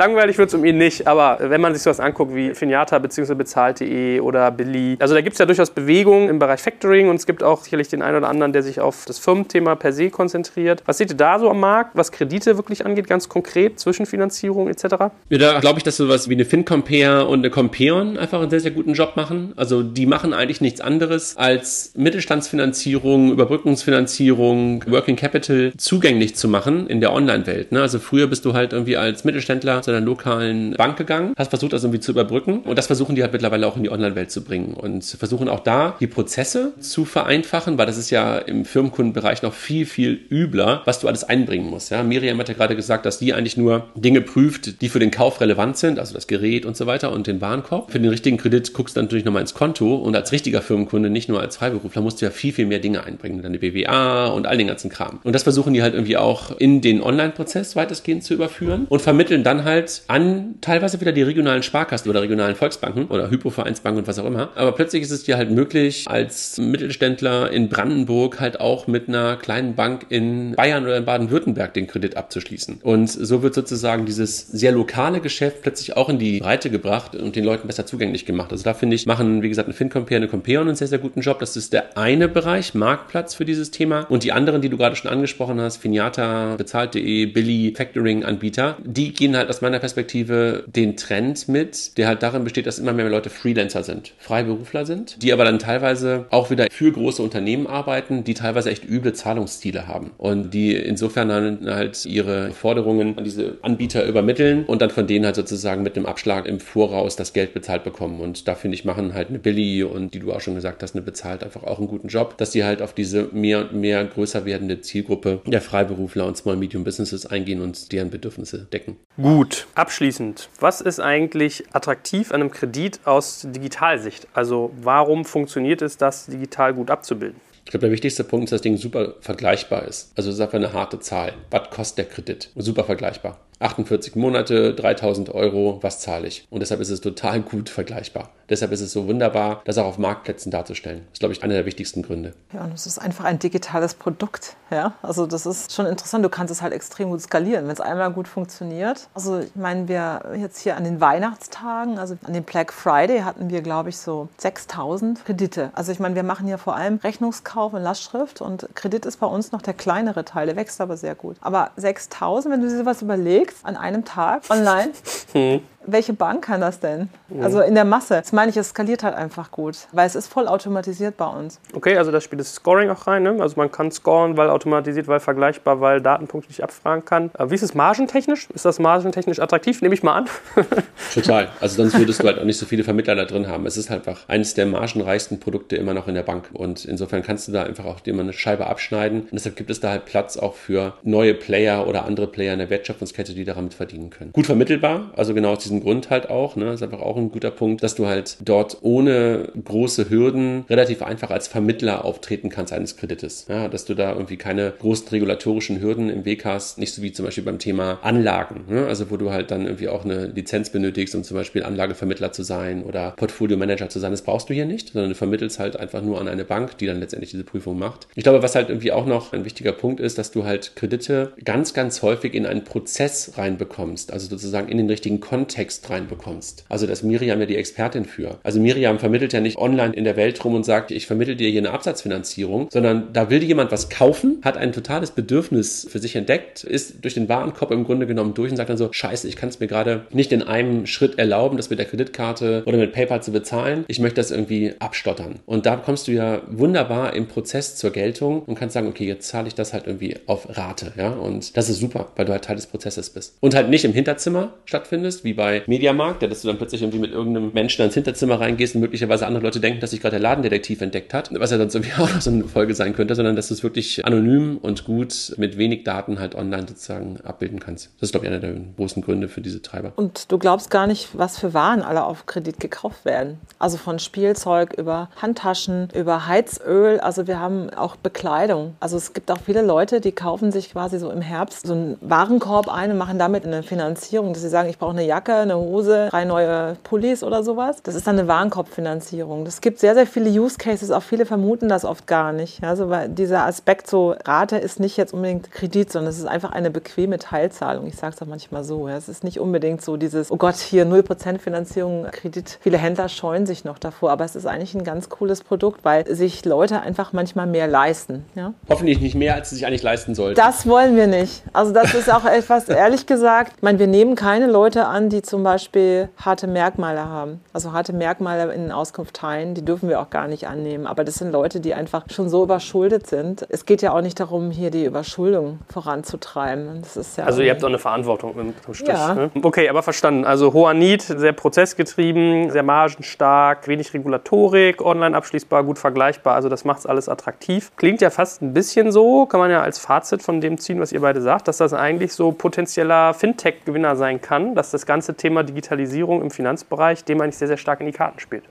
Langweilig wird es um ihn nicht, aber wenn man sich sowas anguckt wie Finata bzw. bezahlt.de oder Billy, also da gibt es ja durchaus Bewegungen im Bereich Factoring und es gibt auch sicherlich den einen oder anderen, der sich auf das Firmenthema per se konzentriert. Was seht ihr da so am Markt, was Kredite wirklich angeht, ganz konkret, Zwischenfinanzierung etc.? Ja, da glaube ich, dass sowas wie eine FinCompare und eine Compeon einfach einen sehr, sehr guten Job machen. Also die machen eigentlich nichts anderes als Mittelstandsfinanzierung, Überbrückungsfinanzierung, Working Capital zugänglich zu machen in der Online-Welt. Ne? Also früher bist du halt irgendwie als Mittelständler zu einer lokalen Bank gegangen, hast versucht, das irgendwie zu überbrücken. Und das versuchen die halt mittlerweile auch in die Online-Welt zu bringen und versuchen auch da die Prozesse zu vereinfachen, weil das ist ja im Firmenkundenbereich noch viel, viel übler, was du alles einbringen musst. Ja, Miriam hat ja gerade gesagt, dass die eigentlich nur Dinge prüft, die für den Kauf relevant sind, also das Gerät und so weiter und den Warenkorb. Für den richtigen Kredit guckst du natürlich nochmal ins Konto und als richtiger Firmenkunde, nicht nur als Freiberufler, musst du ja viel, viel mehr Dinge einbringen, deine BWA und all den ganzen Kram. Und das versuchen die halt irgendwie auch in den Online-Prozess weitestgehend zu überführen und vermitteln dann halt halt an teilweise wieder die regionalen Sparkassen oder regionalen Volksbanken oder Hypovereinsbanken und was auch immer. Aber plötzlich ist es dir halt möglich, als Mittelständler in Brandenburg halt auch mit einer kleinen Bank in Bayern oder in Baden-Württemberg den Kredit abzuschließen. Und so wird sozusagen dieses sehr lokale Geschäft plötzlich auch in die Breite gebracht und den Leuten besser zugänglich gemacht. Also da finde ich, machen, wie gesagt, ein FinCompare, eine Compare einen sehr, sehr guten Job. Das ist der eine Bereich, Marktplatz für dieses Thema. Und die anderen, die du gerade schon angesprochen hast, Finiata, bezahlt.de, Billy, Factoring-Anbieter, die gehen halt aus meiner Perspektive den Trend mit, der halt darin besteht, dass immer mehr Leute Freelancer sind, Freiberufler sind, die aber dann teilweise auch wieder für große Unternehmen arbeiten, die teilweise echt üble Zahlungsstile haben und die insofern dann halt ihre Forderungen an diese Anbieter übermitteln und dann von denen halt sozusagen mit einem Abschlag im Voraus das Geld bezahlt bekommen. Und da finde ich, machen halt eine Billy und die du auch schon gesagt hast, eine bezahlt einfach auch einen guten Job, dass die halt auf diese mehr und mehr größer werdende Zielgruppe der Freiberufler und Small Medium Businesses eingehen und deren Bedürfnisse decken. Gut. Abschließend, was ist eigentlich attraktiv an einem Kredit aus Digitalsicht? Also warum funktioniert es, das digital gut abzubilden? Ich glaube, der wichtigste Punkt ist, dass das Ding super vergleichbar ist. Also es ist einfach eine harte Zahl. Was kostet der Kredit? Super vergleichbar. 48 Monate, 3000 Euro, was zahle ich? Und deshalb ist es total gut vergleichbar. Deshalb ist es so wunderbar, das auch auf Marktplätzen darzustellen. Das ist, glaube ich, einer der wichtigsten Gründe. Ja, und es ist einfach ein digitales Produkt. Ja, also das ist schon interessant. Du kannst es halt extrem gut skalieren, wenn es einmal gut funktioniert. Also ich meine, wir jetzt hier an den Weihnachtstagen, also an dem Black Friday hatten wir, glaube ich, so 6000 Kredite. Also ich meine, wir machen hier vor allem Rechnungskauf und Lastschrift und Kredit ist bei uns noch der kleinere Teil, der wächst aber sehr gut. Aber 6000, wenn du dir was überlegst, an einem Tag online. Hm welche Bank kann das denn? Mhm. Also in der Masse. Das meine ich, es skaliert halt einfach gut, weil es ist voll automatisiert bei uns. Okay, also da spielt das Scoring auch rein. Ne? Also man kann scoren, weil automatisiert, weil vergleichbar, weil Datenpunkte nicht abfragen kann. Aber wie ist es margentechnisch? Ist das margentechnisch attraktiv? Nehme ich mal an. Total. Also sonst würdest du halt auch nicht so viele Vermittler da drin haben. Es ist halt einfach eines der margenreichsten Produkte immer noch in der Bank. Und insofern kannst du da einfach auch dir mal eine Scheibe abschneiden. Und deshalb gibt es da halt Platz auch für neue Player oder andere Player in der Wertschöpfungskette, die daran mit verdienen können. Gut vermittelbar, also genau aus Grund halt auch, ne, ist einfach auch ein guter Punkt, dass du halt dort ohne große Hürden relativ einfach als Vermittler auftreten kannst eines Kredites. Ja, dass du da irgendwie keine großen regulatorischen Hürden im Weg hast, nicht so wie zum Beispiel beim Thema Anlagen, ne, also wo du halt dann irgendwie auch eine Lizenz benötigst, um zum Beispiel Anlagevermittler zu sein oder Portfolio Manager zu sein. Das brauchst du hier nicht, sondern du vermittelst halt einfach nur an eine Bank, die dann letztendlich diese Prüfung macht. Ich glaube, was halt irgendwie auch noch ein wichtiger Punkt ist, dass du halt Kredite ganz, ganz häufig in einen Prozess reinbekommst, also sozusagen in den richtigen Kontext Kontext reinbekommst. Also da ist Miriam ja die Expertin für. Also Miriam vermittelt ja nicht online in der Welt rum und sagt, ich vermittel dir hier eine Absatzfinanzierung, sondern da will jemand was kaufen, hat ein totales Bedürfnis für sich entdeckt, ist durch den Warenkorb im Grunde genommen durch und sagt dann so, scheiße, ich kann es mir gerade nicht in einem Schritt erlauben, das mit der Kreditkarte oder mit PayPal zu bezahlen. Ich möchte das irgendwie abstottern. Und da kommst du ja wunderbar im Prozess zur Geltung und kannst sagen, okay, jetzt zahle ich das halt irgendwie auf Rate. Ja? Und das ist super, weil du halt Teil des Prozesses bist. Und halt nicht im Hinterzimmer stattfindest, wie bei bei Mediamarkt, dass du dann plötzlich irgendwie mit irgendeinem Menschen ins Hinterzimmer reingehst und möglicherweise andere Leute denken, dass sich gerade der Ladendetektiv entdeckt hat, was ja dann irgendwie auch noch so eine Folge sein könnte, sondern dass du es wirklich anonym und gut mit wenig Daten halt online sozusagen abbilden kannst. Das ist, glaube ich, einer der großen Gründe für diese Treiber. Und du glaubst gar nicht, was für Waren alle auf Kredit gekauft werden. Also von Spielzeug über Handtaschen, über Heizöl. Also wir haben auch Bekleidung. Also es gibt auch viele Leute, die kaufen sich quasi so im Herbst so einen Warenkorb ein und machen damit eine Finanzierung, dass sie sagen, ich brauche eine Jacke, eine Hose, drei neue Pullis oder sowas. Das ist dann eine Warenkorbfinanzierung. Es gibt sehr, sehr viele Use Cases, auch viele vermuten das oft gar nicht. Also dieser Aspekt so, Rate ist nicht jetzt unbedingt Kredit, sondern es ist einfach eine bequeme Teilzahlung. Ich sage es auch manchmal so. Es ist nicht unbedingt so dieses, oh Gott, hier 0% Finanzierung, Kredit. Viele Händler scheuen sich noch davor, aber es ist eigentlich ein ganz cooles Produkt, weil sich Leute einfach manchmal mehr leisten. Ja. Hoffentlich nicht mehr, als sie sich eigentlich leisten sollten. Das wollen wir nicht. Also das ist auch etwas, ehrlich gesagt, ich meine, wir nehmen keine Leute an, die zum Beispiel harte Merkmale haben. Also harte Merkmale in Auskunft teilen, die dürfen wir auch gar nicht annehmen. Aber das sind Leute, die einfach schon so überschuldet sind. Es geht ja auch nicht darum, hier die Überschuldung voranzutreiben. Ja also ihr habt auch eine Verantwortung im Strich. Ja. Ne? Okay, aber verstanden. Also hoher Need, sehr prozessgetrieben, sehr margenstark, wenig Regulatorik, online abschließbar, gut vergleichbar. Also das macht es alles attraktiv. Klingt ja fast ein bisschen so, kann man ja als Fazit von dem ziehen, was ihr beide sagt, dass das eigentlich so potenzieller Fintech-Gewinner sein kann, dass das ganze Thema Digitalisierung im Finanzbereich dem eigentlich sehr, sehr stark in die Karten spielt.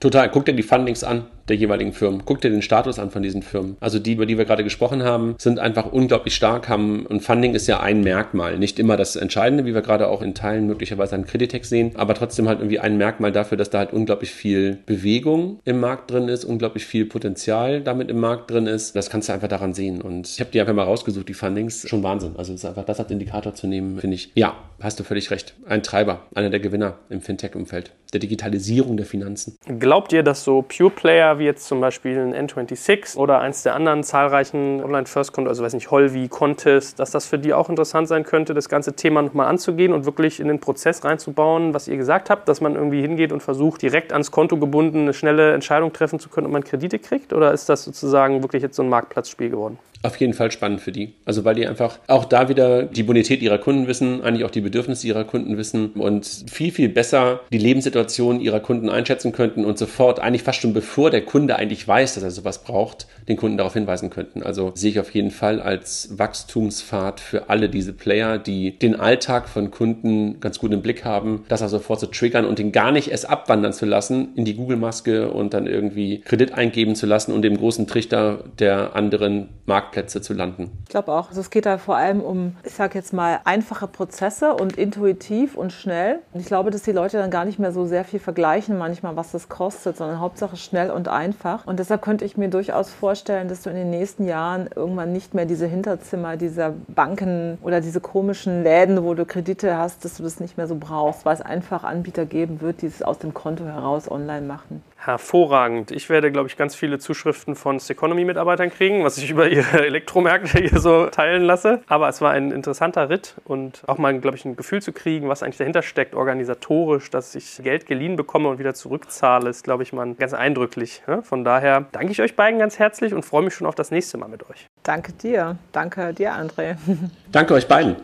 Total. Guck dir die Fundings an der jeweiligen Firmen. Guck dir den Status an von diesen Firmen. Also die, über die wir gerade gesprochen haben, sind einfach unglaublich stark, haben, und Funding ist ja ein Merkmal. Nicht immer das Entscheidende, wie wir gerade auch in Teilen möglicherweise an Creditex sehen, aber trotzdem halt irgendwie ein Merkmal dafür, dass da halt unglaublich viel Bewegung im Markt drin ist, unglaublich viel Potenzial damit im Markt drin ist. Das kannst du einfach daran sehen. Und ich habe die einfach mal rausgesucht, die Fundings. Schon Wahnsinn. Also es ist einfach das als Indikator zu nehmen, finde ich. Ja, hast du völlig recht. Ein Treiber, einer der Gewinner im Fintech-Umfeld, der Digitalisierung der Finanzen. Glaubt ihr, dass so Pure Player wie jetzt zum Beispiel ein N26 oder eins der anderen zahlreichen Online-First-Konto, also weiß nicht, Holvi, Contest, dass das für die auch interessant sein könnte, das ganze Thema nochmal anzugehen und wirklich in den Prozess reinzubauen, was ihr gesagt habt, dass man irgendwie hingeht und versucht, direkt ans Konto gebunden eine schnelle Entscheidung treffen zu können, ob man Kredite kriegt? Oder ist das sozusagen wirklich jetzt so ein Marktplatzspiel geworden? Auf jeden Fall spannend für die. Also weil die einfach auch da wieder die Bonität ihrer Kunden wissen, eigentlich auch die Bedürfnisse ihrer Kunden wissen und viel, viel besser die Lebenssituation ihrer Kunden einschätzen könnten und sofort, eigentlich fast schon bevor der Kunde eigentlich weiß, dass er sowas braucht, den Kunden darauf hinweisen könnten. Also sehe ich auf jeden Fall als Wachstumspfad für alle diese Player, die den Alltag von Kunden ganz gut im Blick haben, das auch sofort zu triggern und den gar nicht erst abwandern zu lassen in die Google-Maske und dann irgendwie Kredit eingeben zu lassen und dem großen Trichter der anderen Markt Marktplätze zu landen. Ich glaube auch. Also es geht da vor allem um, ich sage jetzt mal, einfache Prozesse und intuitiv und schnell. Und ich glaube, dass die Leute dann gar nicht mehr so sehr viel vergleichen manchmal, was das kostet, sondern Hauptsache schnell und einfach. Und deshalb könnte ich mir durchaus vorstellen, dass du in den nächsten Jahren irgendwann nicht mehr diese Hinterzimmer dieser Banken oder diese komischen Läden, wo du Kredite hast, dass du das nicht mehr so brauchst, weil es einfach Anbieter geben wird, die es aus dem Konto heraus online machen. Hervorragend. Ich werde, glaube ich, ganz viele Zuschriften von Seconomy-Mitarbeitern kriegen, was ich über ihre Elektromärkte hier so teilen lasse. Aber es war ein interessanter Ritt und auch mal, glaube ich, ein Gefühl zu kriegen, was eigentlich dahinter steckt, organisatorisch, dass ich Geld geliehen bekomme und wieder zurückzahle, ist, glaube ich, mal ganz eindrücklich. Von daher danke ich euch beiden ganz herzlich und freue mich schon auf das nächste Mal mit euch. Danke dir. Danke dir, André. Danke euch beiden.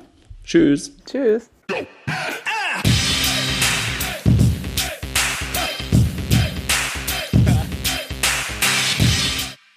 Tschüss. Tschüss.